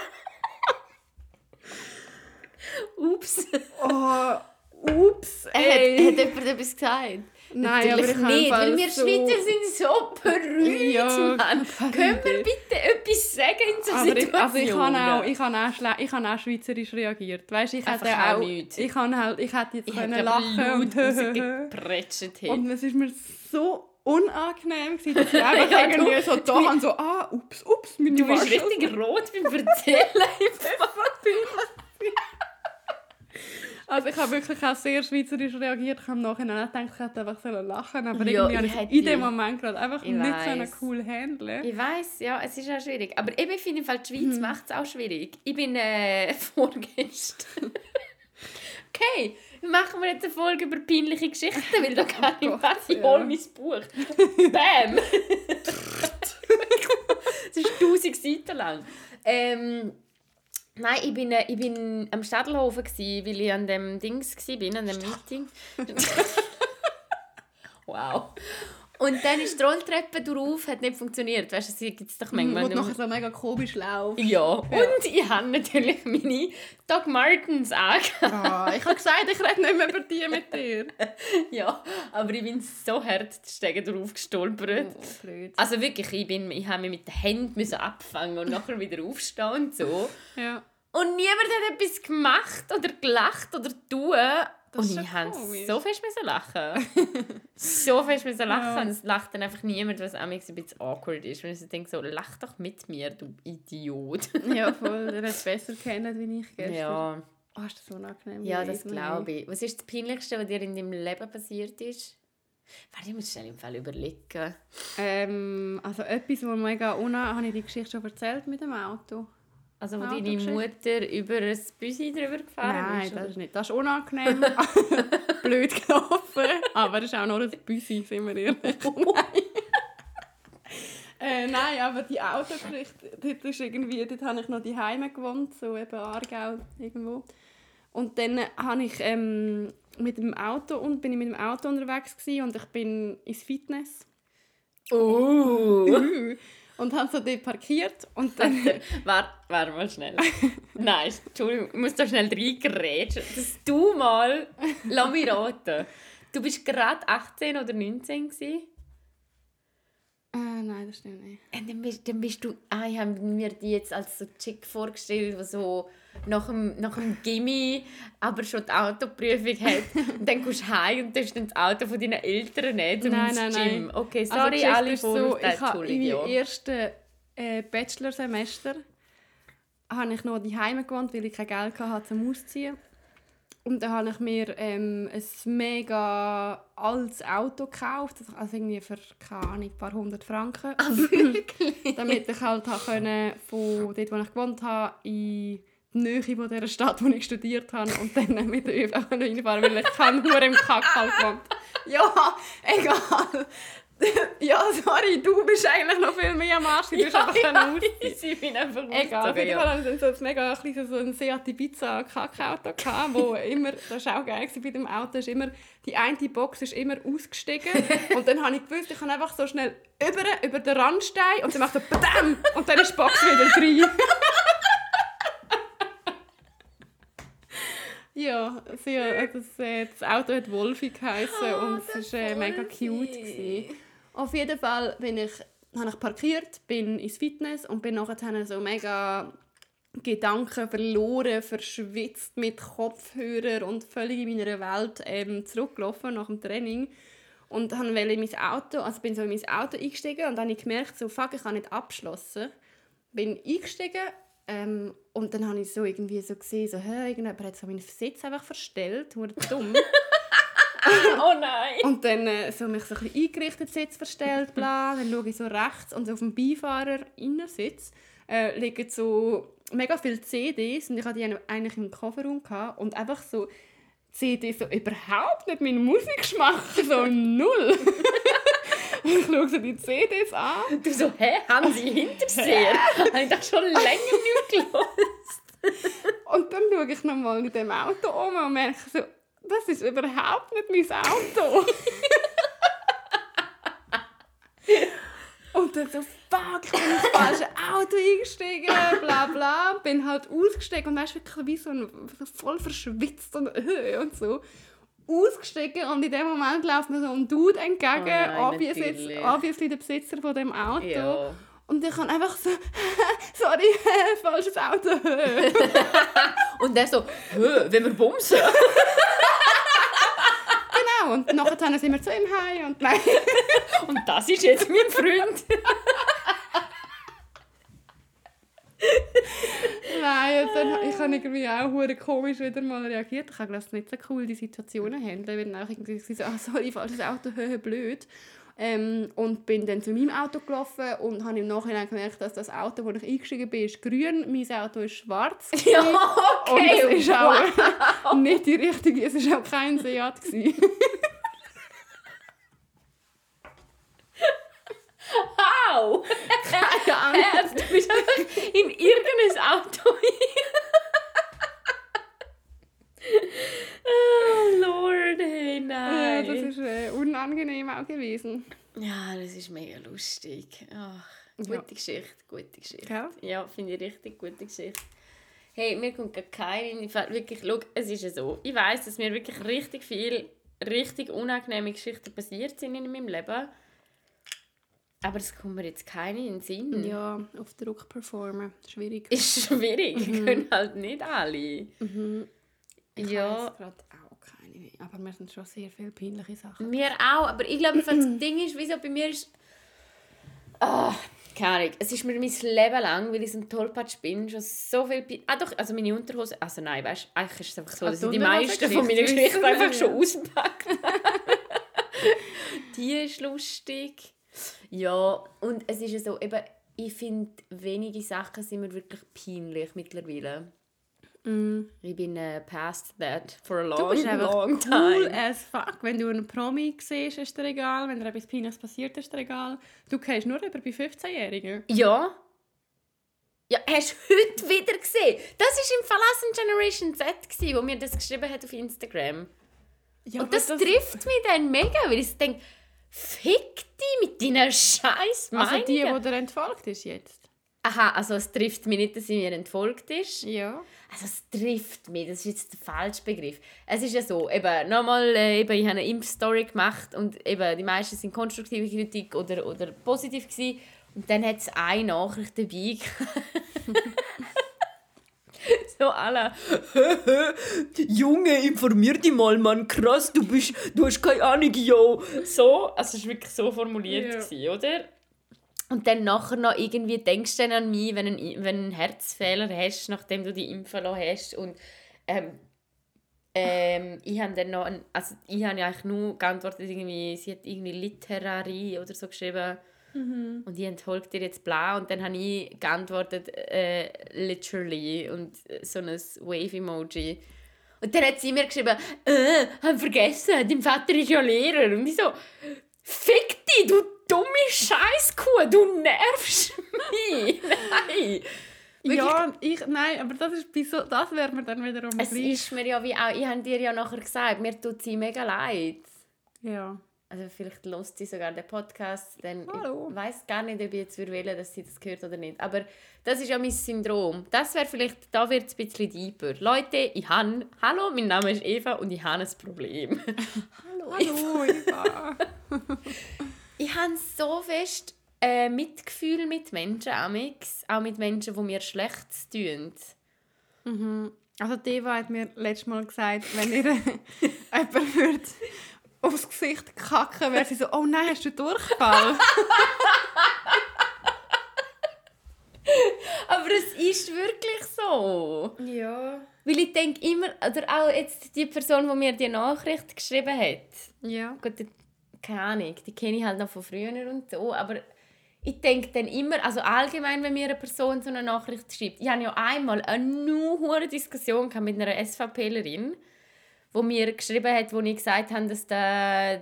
Ups.
Oh, ups,
Hat,
ey.
hat jemand etwas gesagt?
Nein,
Natürlich
aber ich
nicht, weil wir
so-
Schweizer sind so berühmt,
Ja,
Mann. Können wir bitte etwas sagen in so
Aber ich, also ich habe auch, ich habe auch, ich habe auch schweizerisch reagiert. Weißt, ich
Einfach
hätte
auch nichts.
ich habe halt, ich hätte jetzt
Ich
können
hätte
lachen und
rausgepretscht.
und es ist mir so unangenehm gewesen, dass ich einfach
Ja, du-
irgendwie so da habe, so ah, ups, ups, meine
Du bist richtig rot beim Erzählen.
Also ich habe wirklich auch sehr schweizerisch reagiert. Ich habe im Nachhinein auch gedacht, ich hätte einfach sollen lachen aber
Ja,
irgendwie habe
ich
ich
hätte-
in dem Moment gerade einfach
Ich
nicht so
weiss.
cool handeln.
Ich weiß, ja, es ist auch schwierig. Aber eben, ich finde, im Fall die Schweiz
Mhm.
macht es auch schwierig. Ich bin äh, vorgestern. okay, machen wir jetzt eine Folge über peinliche Geschichten, weil da kann ich
Gott,
was. Ich
ja.
hole mein Buch. Bam! Es ist 1000 Seiten lang. Ähm, nein, ich bin, äh, ich bin am Stadelhofen, weil ich an dem Dings war, an dem Meeting. wow. Und dann ist die Rolltreppe drauf, hat nicht funktioniert. Weißt du, sie gibt es doch manchmal.
Und nachher so mega komisch laufen.
ja, und ich habe natürlich meine Doc Martens angehabt.
Ah, ich habe gesagt, ich rede nicht mehr über die mit dir.
Ja, aber ich bin so hart die Stege drauf gestolpert.
Oh.
Also wirklich, ich, bin, ich habe mich mit den Händen müssen abfangen und nachher wieder aufstehen und so.
Ja.
Und niemand hat etwas gemacht oder gelacht oder tun.
Das
und ich musste so fest müssen lachen. so fest müssen lachen.
Ja.
Und es lacht dann einfach niemand, was auch ein bisschen awkward ist. Wenn ich so denke, so, lach doch mit mir, du Idiot.
ja, voll. Er hat es besser kennen wie ich gestern.
ja,
Oh, ist das unangenehm?
ja, das glaube ich. Was ist das Peinlichste, was dir in deinem Leben passiert ist? Warte, ich muss schnell im Fall überlegen.
Ähm, also etwas, wo mega unangenehm... Habe ich die Geschichte schon erzählt mit dem Auto?
Also, wo
Autogeschichte?
deine Mutter über ein Büsi drüber gefahren
Nein,
ist?
das
oder?
ist nicht. Das ist unangenehm. Blöd gelaufen. Aber es ist auch nur ein Büsi, sind wir ehrlich. nein. äh, nein, aber die Autogeschichte, dort, ist irgendwie, dort habe ich noch die Heime gewohnt, so eben Aargau irgendwo. Und dann habe ich ähm, mit dem Auto und bin ich mit dem Auto unterwegs gewesen und ich bin ins Fitness
Oh!
und habe so dort parkiert und dann
Warte, warte mal schnell. Nein, Entschuldigung, ich muss da schnell reingerätschen. Dass du mal, lass mich raten, du bist gerade 18 oder 19 gewesen.
äh, nein, das stimmt nicht.
Und dann bist, dann bist du, ah, ich habe mir die jetzt als so chick vorgestellt, die so nach dem, nach dem Gimmi aber schon die Autoprüfung hat. Und dann kommst du heim und dann das Auto von deinen Eltern nehmen zum
Nein, nein,
Gym.
nein.
Okay,
Also,
sorry,
Geschichte
alle
so, ich habe in meinem ersten äh, Bachelorsemester habe ich noch die Heime gewohnt, weil ich kein Geld hatte zum Ausziehen. Und dann habe ich mir ähm, ein mega altes Auto gekauft, also irgendwie für, keine Ahnung, ein paar hundert Franken.
Ah, wirklich?
damit ich halt können, von dort, wo ich gewohnt habe, in die Nähe von dieser Stadt, wo ich studiert habe, und dann mit der ÖV reinfahren, weil ich kann nur im Kack halt gewohnt. Ja, egal. ja, sorry, du bist eigentlich noch viel mehr am Arsch. Du bist einfach
ja, ich, bin einfach
Egal, auf jeden Fall ich dann so ein mega kleines so ein Seat Ibiza Kackauto, gehabt, wo immer, das war auch geil bei dem Auto, ist immer, die eine Box ist immer ausgestiegen und dann habe ich gewusst, ich kann einfach so schnell über, über den Randstein und dann macht er BAM und dann ist die Box wieder drin. Ja, sie, das, äh, das Auto hat Wolfi geheißen und es war äh, mega cute. Gewesen. Auf jeden Fall bin ich, habe ich parkiert, bin ins Fitness und bin nachher so mega Gedanken verloren, verschwitzt mit Kopfhörer und völlig in meiner Welt ähm, zurückgelaufen nach dem Training und habe in mein Auto, also bin so in mein Auto eingestiegen und dann habe ich gemerkt, so fuck, ich habe nicht abgeschlossen. Bin eingestiegen ähm, und dann habe ich so irgendwie so gesehen, so, hä, irgendjemand hat so meinen Sitz einfach verstellt, wurde dumm.
oh nein!
Und dann äh, so mich so ein bisschen eingerichtet, Sitz verstellt, bla. Dann schaue ich so rechts und auf dem Beifahrer-Innensitz äh, liegen so mega viele CDs und ich hatte die eigentlich im Kofferraum gehabt, und einfach so CDs so überhaupt nicht meinen Musikgeschmack, so null. und ich schaue so die CDs an.
Du so, hä, haben sie Hinterseher? Habe ich das schon länger nicht gelesen.
Und dann schaue ich nochmal in dem Auto um und merke so, das ist überhaupt nicht mein Auto. und dann so, fuck, ich bin ins falsche Auto eingestiegen, bla bla. Bin halt ausgestiegen und weißt wirklich wie so ein, voll verschwitzt und, und so. Ausgestiegen und in dem Moment läuft mir so ein Dude entgegen,
Oh nein,
obviously, obviously der Besitzer von dem Auto.
Ja.
Und ich kann einfach so, sorry, falsches Auto.
Und der so, wenn wir bumsen?
genau, und nachher sind wir zu ihm heim und nein.
Und das ist jetzt mein Freund.
Nein, und dann, ich habe irgendwie auch hure komisch wieder mal reagiert. Ich habe das nicht so cool die Situationen handeln, weil dann auch irgendwie so, ah, sorry, falsches Auto, höher blöd. Ähm, und bin dann zu meinem Auto gelaufen und habe im Nachhinein gemerkt, dass das Auto, wo ich eingestiegen bin, ist grün, mein Auto ist schwarz.
ja,
Und
okay.
es ist auch nicht die richtige, es war auch kein Seat.
Wow!
Keine Ahnung.
Also du bist einfach in irgendein Auto Oh Lord, hey,
Ja,
nein.
das ist äh, unangenehm auch gewesen.
Ja, das ist mega lustig. Ach, gute
Ja.
Geschichte, gute Geschichte.
Gell?
Ja, finde ich richtig gute Geschichte. Hey, mir kommt gar keine Fall. Wirklich, schau, es ist ja so. Ich weiß, dass mir wirklich richtig viel, richtig unangenehme Geschichten passiert sind in meinem Leben. Aber es kommt mir jetzt keine in den Sinn.
Ja, auf Druck performen. Schwierig.
Ist schwierig, können halt nicht alle.
Ich
Ja.
gerade auch keine mehr. Aber mir sind schon sehr viele peinliche Sachen.
Mir auch, aber ich glaube, das Ding ist, wieso bei mir ist... Ah, keine Ahnung. Es ist mir mein Leben lang, weil ich so ein Tollpatsch bin, schon so viel... Pi- Ah doch, also meine Unterhose... Also nein, weißt du, eigentlich ist es einfach so,
Ah,
dass
die
ich die meisten von meinen Geschichten
wir,
einfach schon
ja.
auspackt Die ist lustig. Ja, und es ist ja so, eben, ich finde, wenige Sachen sind mir wirklich peinlich mittlerweile. Ich bin äh, past that for a long,
Du bist einfach
long
cool
time.
as fuck. Wenn du einen Promi siehst, ist dir egal. Wenn dir etwas Peinliches passiert, ist dir egal. Du gehst nur über bei 15-Jährigen.
Ja. Ja, hast du heute wieder gesehen? Das war im Verlassen Generation Z, gewesen, wo mir das geschrieben hat auf Instagram.
Ja,
Und das, trifft mich dann mega, weil ich denke, fick dich mit deiner scheiß
Also die, die
Meinungen.
dir entfolgt ist jetzt.
Aha, also es trifft mich nicht, dass sie mir entfolgt ist.
Ja.
Also es trifft mich, das ist jetzt der falsche Begriff. Es ist ja so, eben, nochmal, äh, eben, ich habe eine Impfstory gemacht und eben, die meisten sind konstruktive Kritik oder, oder positiv gewesen. Und dann hat es eine Nachricht dabei So alle, Junge, informier dich mal, Mann, krass, du bist, du hast keine Ahnung, yo. So, also es war wirklich so formuliert,
Ja.
gewesen, oder? Und dann nachher noch irgendwie denkst du dann an mich, wenn du einen, wenn einen Herzfehler hast, nachdem du die Impfen hast. Und ähm, ähm, ich habe dann noch, ein, also ich habe ja eigentlich nur geantwortet, irgendwie, sie hat irgendwie Literarie oder so geschrieben.
Mhm.
Und ich entfolgt dir jetzt blau und dann habe ich geantwortet äh, literally und äh, so ein Wave-Emoji. Und dann hat sie mir geschrieben, äh, hab vergessen, dein Vater ist ja Lehrer. Und ich so, fick dich, du dumme Scheißkuh, du nervst mich. Nein. Wirklich.
Ja, ich, nein, aber das, ist so, das wäre mir dann wiederum
Es
gleich.
ist mir ja wie auch, ich habe dir ja nachher gesagt, mir tut sie mega leid.
Ja.
Also vielleicht lost sie sogar den Podcast, dann
Hallo.
ich weiß gar nicht, ob ich jetzt wählen, dass sie das gehört oder nicht. Aber das ist ja mein Syndrom. Das wäre vielleicht, da wird es ein bisschen deeper. Leute, ich habe, hallo, mein Name ist Eva und ich habe ein Problem. hallo,
Hallo, Eva.
Ich habe so fest äh, Mitgefühl mit Menschen, auch mit Menschen, die mir schlecht tun.
mhm. Also die Eva hat mir letztes Mal gesagt, wenn ihr jemand würde aufs Gesicht kacken, wäre sie so, oh nein, hast du Durchfall?
Aber es ist wirklich so.
ja.
Weil ich denke immer, oder auch jetzt die Person, die mir die Nachricht geschrieben hat,
Ja.
gut, die- keine Ahnung, die kenne ich halt noch von früher und so, aber ich denke dann immer, also allgemein, wenn mir eine Person so eine Nachricht schreibt, ich hatte ja einmal eine nur hohe Diskussion mit einer SVPlerin, wo mir geschrieben hat, wo ich gesagt habe, dass der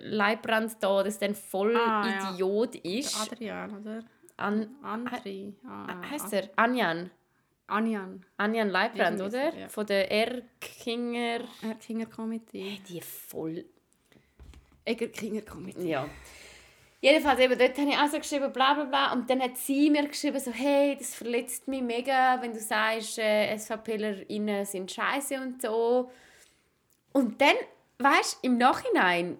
Leibbrand da, dass der voll
Ah, ja.
Idiot
Der
ist.
Adrian, oder?
An,
Andri. Ah,
heißt er? Anjan.
Anjan.
Anjan Leibbrand,
Irgendwie
oder?
ja.
Von der Erkinger.
Erkinger Komitee.
Die voll
Egerkinger Komitee.
Ja. Jedenfalls, eben, dort habe ich auch so geschrieben, bla bla bla. Und dann hat sie mir geschrieben, so, hey, das verletzt mich mega, wenn du sagst, äh, SVPlerInnen sind scheiße und so. Und dann, weißt du, im Nachhinein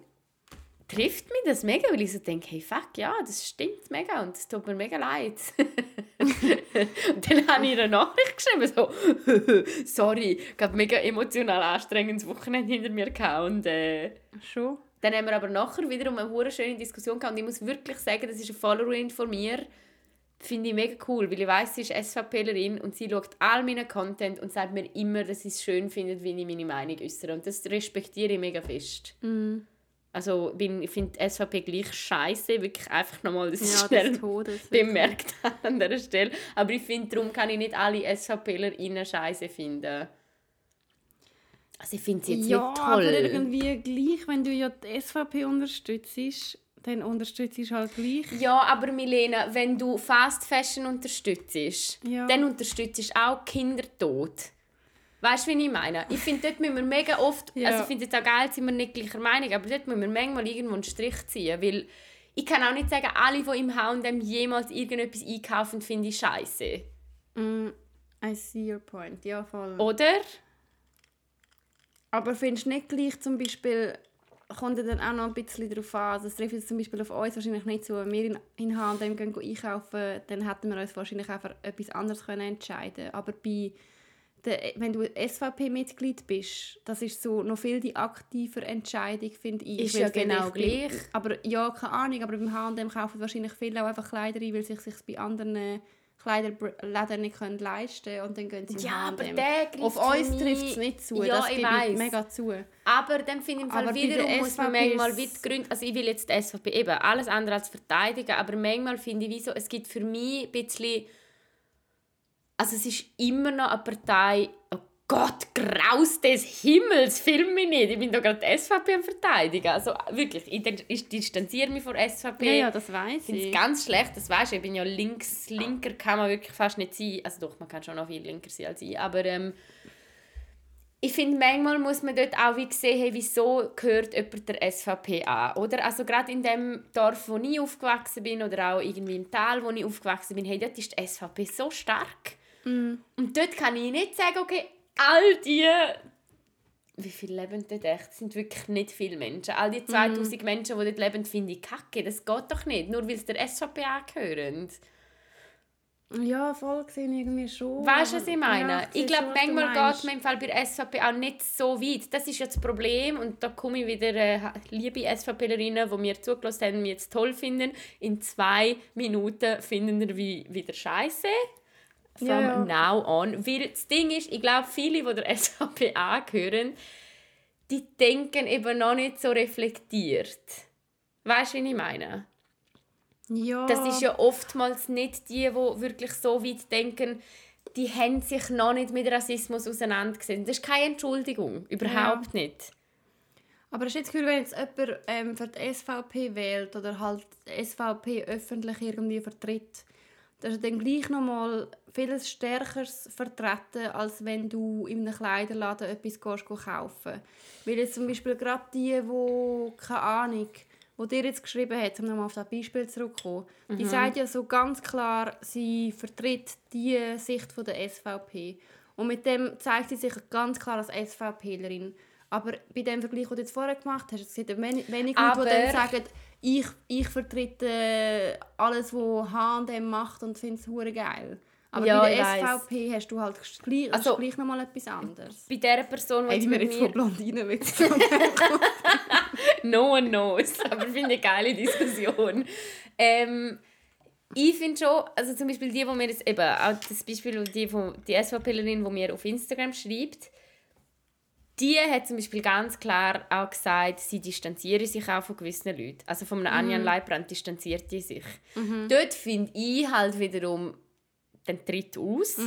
trifft mich das mega, weil ich so denke, hey, fuck, ja, das stimmt mega und es tut mir mega leid. und dann habe ich eine Nachricht geschrieben, so, sorry, ich habe mega emotional anstrengendes Wochenende hinter mir gehabt und äh,
Schon?
dann haben wir aber nachher wiederum eine schöne Diskussion gehabt und ich muss wirklich sagen, das ist eine Followerin von mir, finde ich mega cool, weil ich weiß, sie ist SVPlerin und sie schaut all meinen Content und sagt mir immer, dass sie es schön findet, wie ich meine Meinung äußere und das respektiere ich mega fest.
Mm.
Also bin, ich finde SVP gleich scheiße, wirklich einfach nochmal, das ist
Ja,
schnell
des Todes.
bemerkt an dieser Stelle. Aber ich finde, darum kann ich nicht alle SVPlerInnen scheiße finden. Also ich finde sie jetzt
ja,
nicht
aber
toll.
irgendwie gleich, wenn du ja die SVP unterstützt, dann unterstützt du halt gleich.
Ja, aber Milena, wenn du Fast Fashion unterstützt,
Ja.
dann unterstützt du auch Kindertod. Weißt du, wie ich meine? Ich finde, dort müssen wir mega oft,
Ja.
also ich finde es auch geil, sind wir nicht gleicher Meinung, aber dort müssen wir manchmal irgendwo einen Strich ziehen, weil ich kann auch nicht sagen, alle, die im H&M jemals irgendetwas einkaufen, finde ich scheiße.
Mm, I see your point, ja voll.
Oder?
Aber findest du nicht gleich zum Beispiel, kommt dann auch noch ein bisschen darauf an, also es trifft jetzt zum Beispiel auf uns wahrscheinlich nicht zu, wenn wir in, in H&M gehen, gehen einkaufen, dann hätten wir uns wahrscheinlich einfach etwas anderes können entscheiden Aber bei der, wenn du SVP-Mitglied bist, das ist so noch viel die aktiver Entscheidung, finde ich.
Ist ja genau gleich.
Aber ja, keine Ahnung, aber beim H&M kaufen wahrscheinlich viele auch einfach Kleider ein, weil sich sich bei anderen Kleiderläden nicht können leisten können und dann gehen sie
Ja, aber der
Auf uns trifft es nicht zu,
Ja,
das
ich
gebe mega zu.
Aber dann finde ich im Fall wiederum,
der
muss man manchmal
ist-
wie die Gründe, also ich will jetzt die SVP eben alles andere als verteidigen, aber manchmal finde ich, wie so, es gibt für mich ein bisschen, also es ist immer noch eine Partei, oh Gott, Graus des Himmels, film mich nicht, ich bin da gerade die SVP am verteidigen, also wirklich, ich, dis- ich distanziere mich von SVP.
Ja, ja, das weiß
Ich finde es
ich.
ganz schlecht, das weißt du, ich bin ja links, linker kann man wirklich fast nicht sein. Also doch, man kann schon noch viel linker sein als ich, aber ähm, ich finde, manchmal muss man dort auch wie sehen, hey, wieso gehört jemand der SVP an, oder? Also gerade in dem Dorf, wo ich aufgewachsen bin, oder auch irgendwie im Tal, wo ich aufgewachsen bin, hey, dort ist die SVP so stark.
Mm.
Und dort kann ich nicht sagen, okay, all die... Wie viele leben dort echt? Es sind wirklich nicht viele Menschen. All die 2000 Menschen, die dort leben, finde ich kacke. Das geht doch nicht, nur weil sie der SVP angehören.
Ja, voll gesehen irgendwie schon.
Weißt du, was ich meine?
Ja,
ich glaube, manchmal geht man im Fall bei der SVP auch nicht so weit. Das ist ja das Problem. Und da komme ich wieder, äh, liebe SVPlerinnen, die mir zugelassen haben, mich jetzt toll finden. In zwei Minuten finden wir wie wieder Scheiße. From
Ja, ja.
now on. Weil das Ding ist, ich glaube, viele, die der SVP angehören, die denken eben noch nicht so reflektiert. Weißt du, wie ich meine?
Ja.
Das ist ja oftmals nicht die, die wirklich so weit denken, die haben sich noch nicht mit Rassismus auseinandergesetzt. Das ist keine Entschuldigung, überhaupt nicht.
Aber hast du jetzt gehört, wenn jetzt jemand ähm, für die SVP wählt oder halt die SVP öffentlich irgendwie vertritt, das ist dann gleich nochmal vieles Stärkeres vertreten, als wenn du in einem Kleiderladen etwas gehst, kaufen Weil jetzt zum Beispiel gerade die, die, keine Ahnung, wo dir jetzt geschrieben hat, um nochmal auf das Beispiel zurückzukommen, die sagt ja so ganz klar, sie vertritt die Sicht von der SVP. Und mit dem zeigt sie sich ganz klar als SVPlerin. Aber bei dem Vergleich, den du jetzt vorher gemacht hast, es sind wenig, wenig Leute, die dann sagen, ich, ich vertrete äh, alles, was H&M macht und finde es hure geil. Aber
Ja,
bei der
weiss.
SVP hast du halt gleich,
Also-
also, gleich nochmal etwas anderes.
Bei dieser Person, die
Hey,
mit
jetzt
mir...
von Blondinen wissen.
no one knows. Aber ich finde eine geile Diskussion. Ähm, ich finde schon, also zum Beispiel die, die mir jetzt eben, auch das Beispiel, die, die SVPlerin, die mir auf Instagram schreibt, die hat zum Beispiel ganz klar auch gesagt, sie distanziere sich auch von gewissen Leuten. Also von einem Anjan Leibrand distanziert die sich. Dort finde ich halt wiederum den Tritt aus.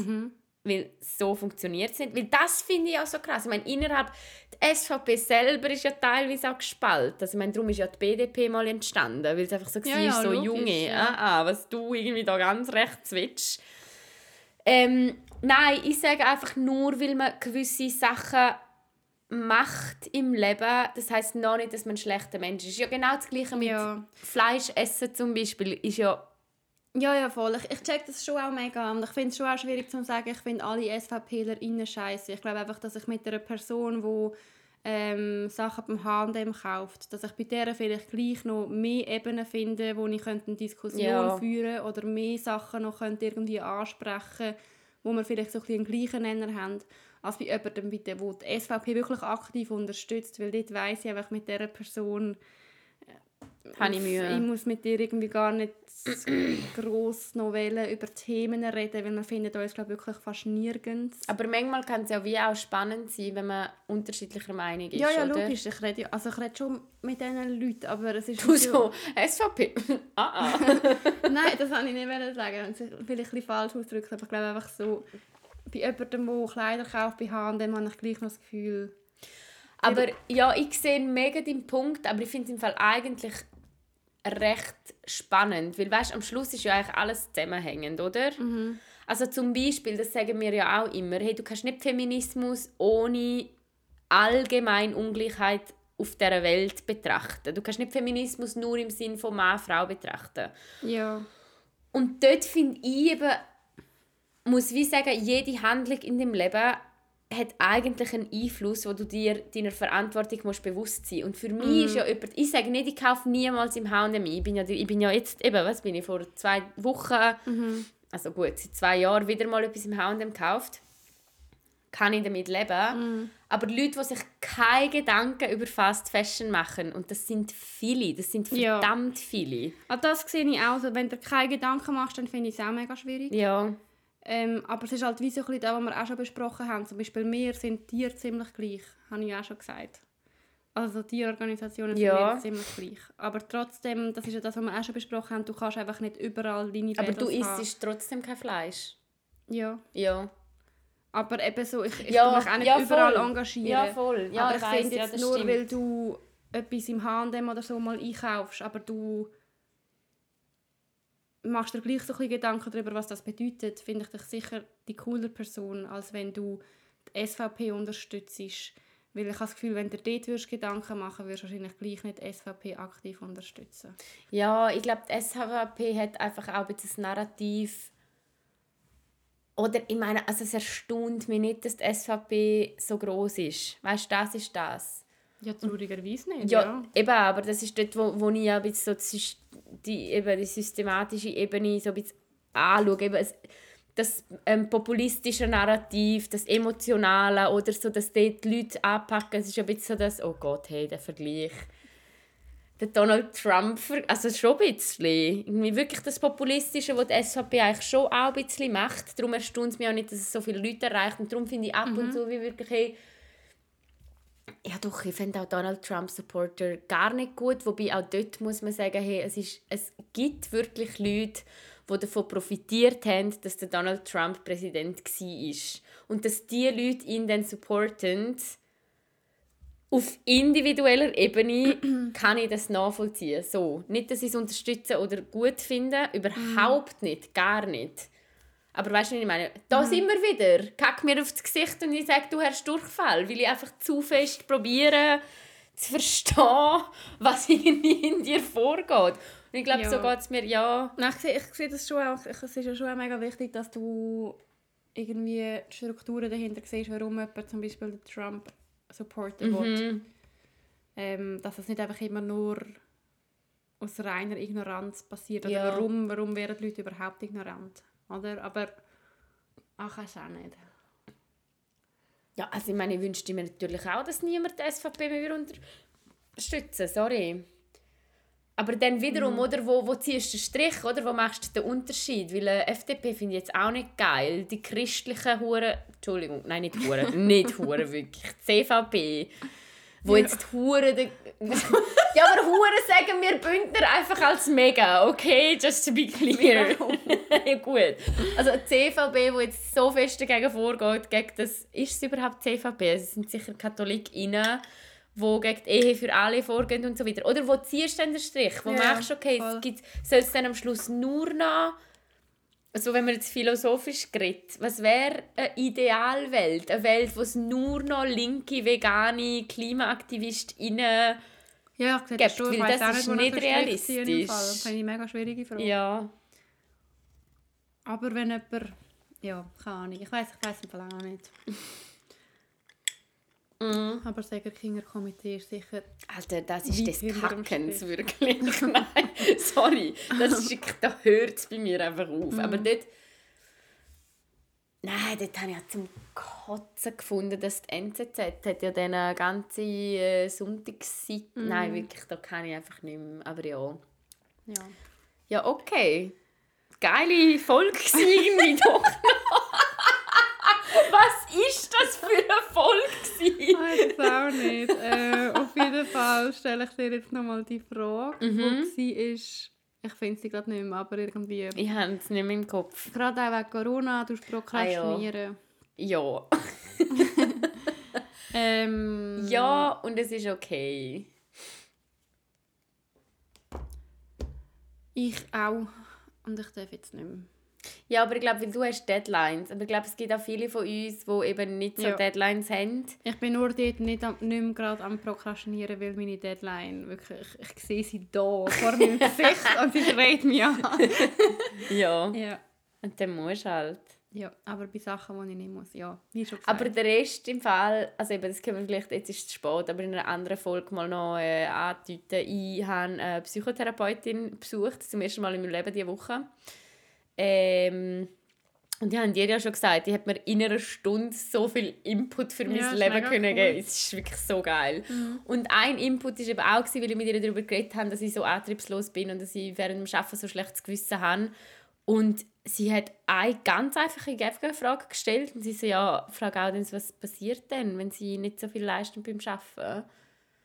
Weil so funktioniert es nicht. Weil das finde ich auch so krass. Ich meine, innerhalb der SVP selber ist ja teilweise auch gespalten. Also, ich meine, darum ist ja die BDP mal entstanden. Weil es einfach so
Ja,
war,
ja,
so
logisch,
Junge,
ja.
ah, ah, was du irgendwie da ganz rechts willst. Ähm, nein, ich sage einfach nur, weil man gewisse Sachen macht im Leben, das heißt noch nicht, dass man ein schlechter Mensch ist. Ja, genau das Gleiche mit
Ja.
Fleisch essen zum Beispiel ist ja
Ja, ja, voll. Ich, ich check das schon auch mega. Und ich finde es schon auch schwierig zu sagen, ich finde alle SVPler scheiße. Ich glaube einfach, dass ich mit einer Person, die ähm, Sachen beim H&M kauft, dass ich bei der vielleicht gleich noch mehr Ebenen finde, wo ich könnte eine Diskussion
Ja.
führen oder mehr Sachen noch könnte irgendwie ansprechen wo wir vielleicht so ein bisschen einen gleichen Nenner haben, als bei jemandem, wo die SVP wirklich aktiv unterstützt, weil dort weiss ich einfach mit dieser Person
habe ich Mühe.
ich muss mit dir irgendwie gar nicht gross Novellen über Themen reden, weil man findet uns glaube wirklich fast nirgends.
Aber manchmal kann es ja wie auch spannend sein, wenn man unterschiedlicher Meinung ist,
ja, ja,
oder?
logisch. Ich rede, also ich rede schon mit diesen Leuten, aber es ist
Du so, SVP? ah, ah.
Nein, das wollte ich nicht sagen. Das ist vielleicht ein bisschen falsch ausgedrückt, aber ich glaube einfach so, bei jemandem, der Kleider kauft bei H&M, habe ich gleich noch das Gefühl,
Aber ja, ich sehe mega den Punkt, aber ich finde es im Fall eigentlich recht spannend, weil weißt, am Schluss ist ja eigentlich alles zusammenhängend, oder? Also zum Beispiel, das sagen wir ja auch immer, hey, du kannst nicht Feminismus ohne allgemein Ungleichheit auf der Welt betrachten. Du kannst nicht Feminismus nur im Sinn von Mann-Frau betrachten.
ja,
Und dort finde ich eben, muss wie sagen, jede Handlung in dem Leben hat eigentlich einen Einfluss, wo du dir deiner Verantwortung musst bewusst sein Und für mich ist ja jemand, ich sage nicht, ich kaufe niemals im H&M ein. Ich bin ja, ich bin ja jetzt, eben, was bin ich, vor zwei Wochen, also gut, seit zwei Jahren wieder mal etwas im H&M gekauft. Kann ich damit leben. Aber Leute, die sich keine Gedanken über Fast Fashion machen, und das sind viele, das sind
Ja.
verdammt viele.
also das sehe ich auch. Also, wenn du keine Gedanken machst, dann finde ich es auch mega schwierig.
Ja.
Ähm, aber es ist halt wie so ein bisschen das, was wir auch schon besprochen haben. Zum Beispiel wir sind Tiere ziemlich gleich, habe ich auch schon gesagt. Also Tierorganisationen sind
Ja.
wir ziemlich gleich. Aber trotzdem, das ist ja das, was wir auch schon besprochen haben, du kannst einfach nicht überall deine
Aber du isst trotzdem kein Fleisch.
Ja.
Ja.
Aber eben so, ich, ich
Ja,
mich auch nicht
ja,
überall engagieren.
Ja, voll. Ja,
aber
ich
ich finde
ja,
jetzt
das
nur,
stimmt.
weil du etwas im H&M oder so mal einkaufst, aber du machst dir gleich so ein bisschen Gedanken darüber, was das bedeutet, finde ich dich sicher die cooler Person, als wenn du die SVP unterstützt. Weil ich habe das Gefühl, wenn du dir dort würdest Gedanken machen würdest, du wahrscheinlich gleich nicht die SVP aktiv unterstützen.
Ja, ich glaube, die SVP hat einfach auch ein bisschen das Narrativ. Oder ich meine, also es erstaunt mich nicht, dass die SVP so groß ist. Weißt du, das ist das.
Ja, traurigerweise nicht,
Ja, eben, aber das ist dort, wo, wo ich ja ein bisschen so die, eben die systematische Ebene so ein bisschen anschaue. Eben das ähm, populistische Narrativ, das Emotionale oder so, dass dort die Leute anpacken. Es ist ein bisschen so das, oh Gott, hey, der Vergleich. der Donald Trump, also schon ein bisschen. Irgendwie wirklich das Populistische, was die SVP eigentlich schon auch ein bisschen macht. Darum erstaunt es mich auch nicht, dass es so viele Leute erreicht. Und darum finde ich ab mhm. und zu wie wirklich, hey, ja doch, ich finde auch Donald Trump Supporter gar nicht gut. Wobei auch dort muss man sagen, hey, es, ist, es gibt wirklich Leute, die davon profitiert haben, dass der Donald Trump Präsident war. Und dass diese Leute ihn dann supporten, auf individueller Ebene kann ich das nachvollziehen. So. Nicht, dass ich es unterstütze oder gut finde, überhaupt nicht, gar nicht. Aber weißt du, was ich meine? Da mhm. sind wir wieder. Kack mir aufs Gesicht und ich sage, du hast Durchfall, weil ich einfach zu fest probiere zu verstehen, was irgendwie in dir vorgeht. Und ich glaube, ja. so geht es mir, ja.
Nein, ich sehe, ich sehe das schon auch, es ist ja schon mega wichtig, dass du irgendwie die Strukturen dahinter siehst, warum jemand zum Beispiel den Trump supporten mhm. will. Ähm, dass es nicht einfach immer nur aus reiner Ignoranz passiert. Oder ja. warum, warum werden die Leute überhaupt ignorant? Oder? Aber ach, ich auch nicht.
Ja, also ich meine, ich wünschte mir natürlich auch, dass niemand die SVP mehr unterstützen sorry. Aber dann wiederum, mm. oder, wo, wo ziehst du den Strich, oder, wo machst du den Unterschied? Weil äh, FDP finde ich jetzt auch nicht geil. Die christlichen Huren, Entschuldigung, nein, nicht Huren, nicht Huren, wirklich, CVP, wo ja. jetzt Huren, ja, aber Huren sagen wir Bündner einfach als mega, okay, just to be clear. ja, gut. Also CVP, wo jetzt so fest dagegen vorgeht, gegen das, ist es überhaupt CVP? Es sind sicher KatholikInnen, wo gegen die Ehe für alle vorgehen und so weiter. Oder wo ziehst du denn den Strich? Wo ja, du, okay, es gibt, soll es dann am Schluss nur noch, also wenn man jetzt philosophisch redet, was wäre eine Idealwelt? Eine Welt, wo es nur noch linke, vegane KlimaaktivistInnen
ja, ich gibt, schon, weil das ist nicht, nicht realistisch. Das ist eine mega schwierige Frage.
Ja.
Aber wenn jemand... Ja, keine Ahnung. Ich weiß ich weiß im Fall auch nicht. Mm. Aber das Kinderkomitee ist sicher.
Alter, das ist des Kackens, wirklich. Nein, sorry. Das ist, da hört es bei mir einfach auf. Mm. Aber dort. Nein, dort habe ich ja zum Kotzen gefunden, dass die NZZ hat ja dann ganze äh, Sonntagsseite. Mm. Nein, wirklich, da kann ich einfach nicht mehr. Aber ja.
Ja.
Ja, okay. Geile Folge irgendwie doch Was ist das für eine Folge?
Ich weiß auch nicht. Äh, auf jeden Fall stelle ich dir jetzt nochmal die Frage, mhm. wo sie ist. Ich finde sie gerade nicht mehr, aber irgendwie...
Ich habe es nicht mehr im Kopf.
Gerade auch wegen Corona, du prokrastinieren.
Ah, ja.
Ja. ähm,
ja, und es ist okay.
Ich auch. Und ich darf jetzt nicht mehr.
Ja, aber ich glaube, weil du hast Deadlines. Aber ich glaube, es gibt auch viele von uns, die eben nicht so ja. Deadlines haben.
Ich bin nur dort nicht, am, nicht mehr gerade am Prokrastinieren, weil meine Deadline wirklich, ich, ich sehe sie da vor meinem Gesicht und sie dreht mich an.
ja.
ja.
Und dann musst du halt.
Ja, aber bei Sachen, die ich nicht muss, ja,
wie schon gesagt. Aber der Rest im Fall, also eben, das können wir vielleicht, jetzt ist es spät, aber in einer anderen Folge mal noch äh, andeuten. Ich habe eine Psychotherapeutin besucht, zum ersten Mal in meinem Leben diese Woche. Ähm, und die haben dir ja schon gesagt, die hat mir in einer Stunde so viel Input für mein ja, Leben können geben. Es ist wirklich so geil. Mhm. Und ein Input war eben auch, weil ich mit ihr darüber geredet habe, dass ich so antriebslos bin und dass ich während dem Arbeiten so schlechtes Gewissen habe. Und sie hat eine ganz einfache Frage gestellt und sie so, ja, frage auch, was passiert denn, wenn sie nicht so viel leisten beim Arbeiten?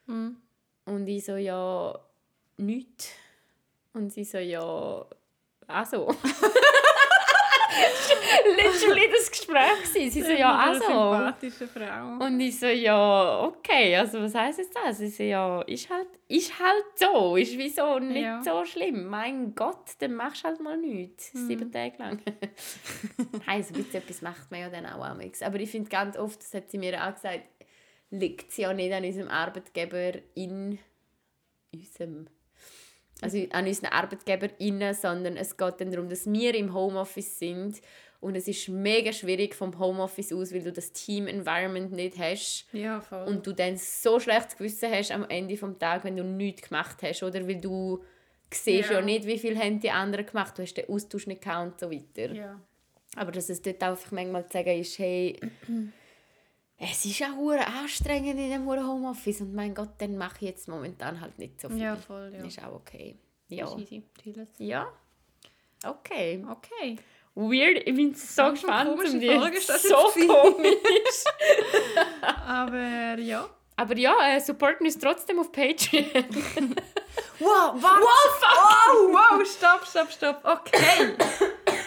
Mhm. Und ich so, ja, nichts. Und sie so, ja, also. Literally das Gespräch Sie so, ja, also.
sympathische Frau.
Und ich so, ja, okay, also was heisst jetzt das? Ich so, ja, ist halt, ist halt so, ist wieso nicht ja. so schlimm. Mein Gott, dann machst du halt mal nichts, mhm. sieben Tage lang. Nein, so ein etwas macht man ja dann auch am Aber ich finde ganz oft, das hat sie mir auch gesagt, liegt es ja nicht an unserem Arbeitgeber in unserem also an unseren ArbeitgeberInnen, sondern es geht dann darum, dass wir im Homeoffice sind und es ist mega schwierig vom Homeoffice aus, weil du das Team-Environment nicht hast
ja, voll.
und du dann so schlechtes Gewissen hast am Ende des Tages, wenn du nichts gemacht hast oder weil du siehst ja, ja nicht, wie viel haben die anderen gemacht, du hast den Austausch nicht gehabt und so weiter.
Ja.
Aber dass es dort einfach manchmal zu sagen ist, hey, Es ist auch hure anstrengend in dem Homeoffice und mein Gott, dann mache ich jetzt momentan halt nicht so viel.
Ja, voll, ja.
Ist auch okay. Ja.
Ist easy.
Ja. Okay.
Okay.
Weird, ich bin so
Ganz
gespannt. um die-
Folge ist das
so komisch.
Aber ja.
Aber ja, äh, supporten uns trotzdem auf Patreon.
Wow, was? Wow, wow, wow, stopp, stopp, stopp. Okay.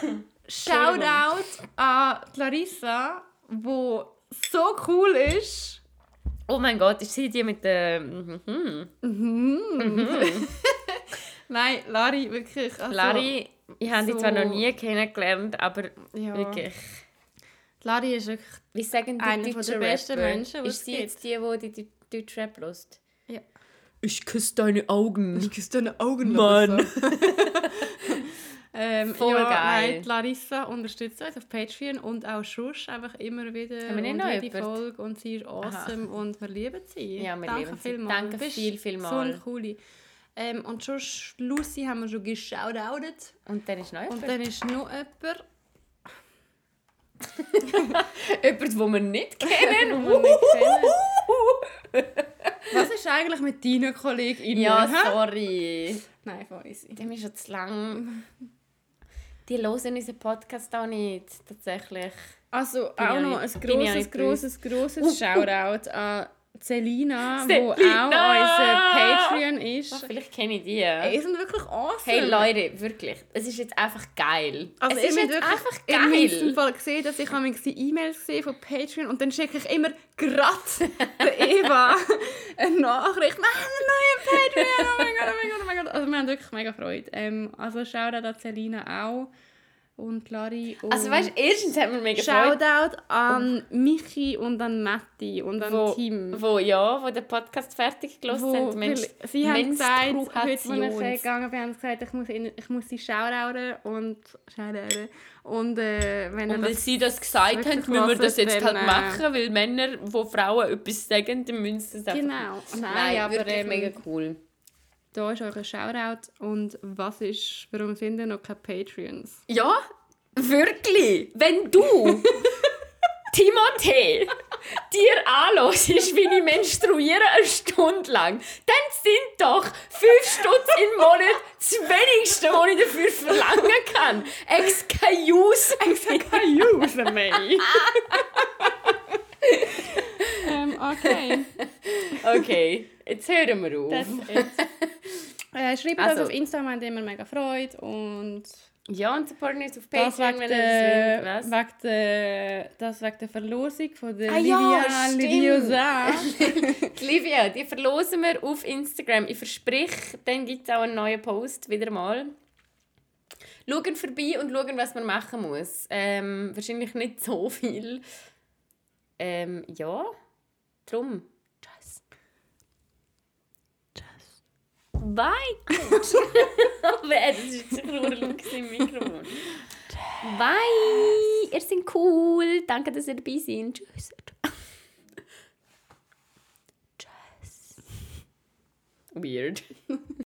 Shoutout an Clarissa, wo so cool ist.
oh mein Gott, ist sie die mit der... Mhm.
Nein, Lari, wirklich. Also,
Lari, ich habe
so-
zwar noch nie kennengelernt, aber
Ja.
wirklich...
Lari ist wirklich.
Wie sagen die
Einer von der besten
Rapper?
Menschen, die
Ist sie jetzt die, die die deutsche Rap hört?
Ja.
Ich küsse deine Augen.
Ich küsse deine Augen.
Mann.
So. ähm,
Voll
ja,
geil.
Nein, Larissa unterstützt uns auf Patreon und auch Schuss einfach immer wieder.
Haben wir nicht
und
noch
jede
jemanden?
Folge und sie ist awesome und wir lieben sie.
Ja, wir
Danke
lieben sie.
vielmals.
Danke viel, viel
So eine coole. Ähm, und Schuss, Lucy haben wir schon geschaudoutet.
Und dann ist noch
Und
jemand.
dann ist noch jemand.
Jemand, den wir nicht kennen.
wir nicht kennen. Was ist eigentlich mit deinen KollegInnen?
ja, sorry.
Nein, von uns.
Dem ist schon zu lang. Die hören unseren Podcast auch nicht, tatsächlich.
Also
Bin
auch noch ein grosses, grosses, grosses Shoutout an
Selina!
auch unser Patreon ist.
Ach, vielleicht kenne ich die.
Ey, sind wirklich awesome.
Hey Leute, wirklich. Es ist jetzt einfach geil.
also
es ist jetzt
wirklich-
einfach
Ihr müsst im
geil.
Fall gesehen, dass ich die E-Mails sehe von Patreon und dann schicke ich immer gerade der Eva eine Nachricht. «Wir haben einen neuen Patreon! Oh mein Gott, oh mein Gott, oh mein Gott!» Also wir haben wirklich mega Freude. Ähm, also Shoutout an Celina auch und Lari und...
Also weißt du, erstens haben wir mega Freude,
Shoutout an Michi und an Matti und an
wo,
Tim.
wo, ja, wo den Podcast fertig gelassen haben. Mensch,
sie haben gesagt, heute, als ich gegangen bin, haben sie gesagt, ich muss, ich muss sie shoutouten und shoutouten. Und äh, wenn
Und weil
das
sie das gesagt haben, müssen wir das jetzt halt
äh,
machen, weil Männer, wo Frauen etwas sagen, dann müssen sie einfach
Genau. Nein,
Nein,
aber
wirklich
ähm,
mega cool.
Da ist euer Shoutout. Und was ist, warum sind denn noch keine Patreons?
Ja, wirklich. Wenn du, Timothée, dir anhörst, wie ich menstruiere eine Stunde lang, dann sind doch 5 Stutz im Monat das Wenigste, was ich dafür verlangen kann. Excuse.
Excuse me. ähm, okay.
Okay, jetzt hören wir auf.
That's it. Äh, schreibt
Also-
das auf Instagram, haben immer mega Freude. Und
Ja, und supporten uns auf
das
Patreon,
wegen
wenn ihr das wollt.
Wegen der, das wegen der Verlosung von der
Ah ja,
Livia
stimmt.
Liviosa.
Die Livia, die verlosen wir auf Instagram. Ich verspreche, dann gibt es auch einen neuen Post wieder mal. Schauen vorbei und schauen, was man machen muss. Ähm, wahrscheinlich nicht so viel. Ähm, ja, drum. Tschüss. Tschüss. Bye. Wer, das ist sicher nur ein Lux im Mikrofon. Bye. Ihr seid cool. Danke, dass ihr dabei seid. Tschüss. Tschüss. Weird.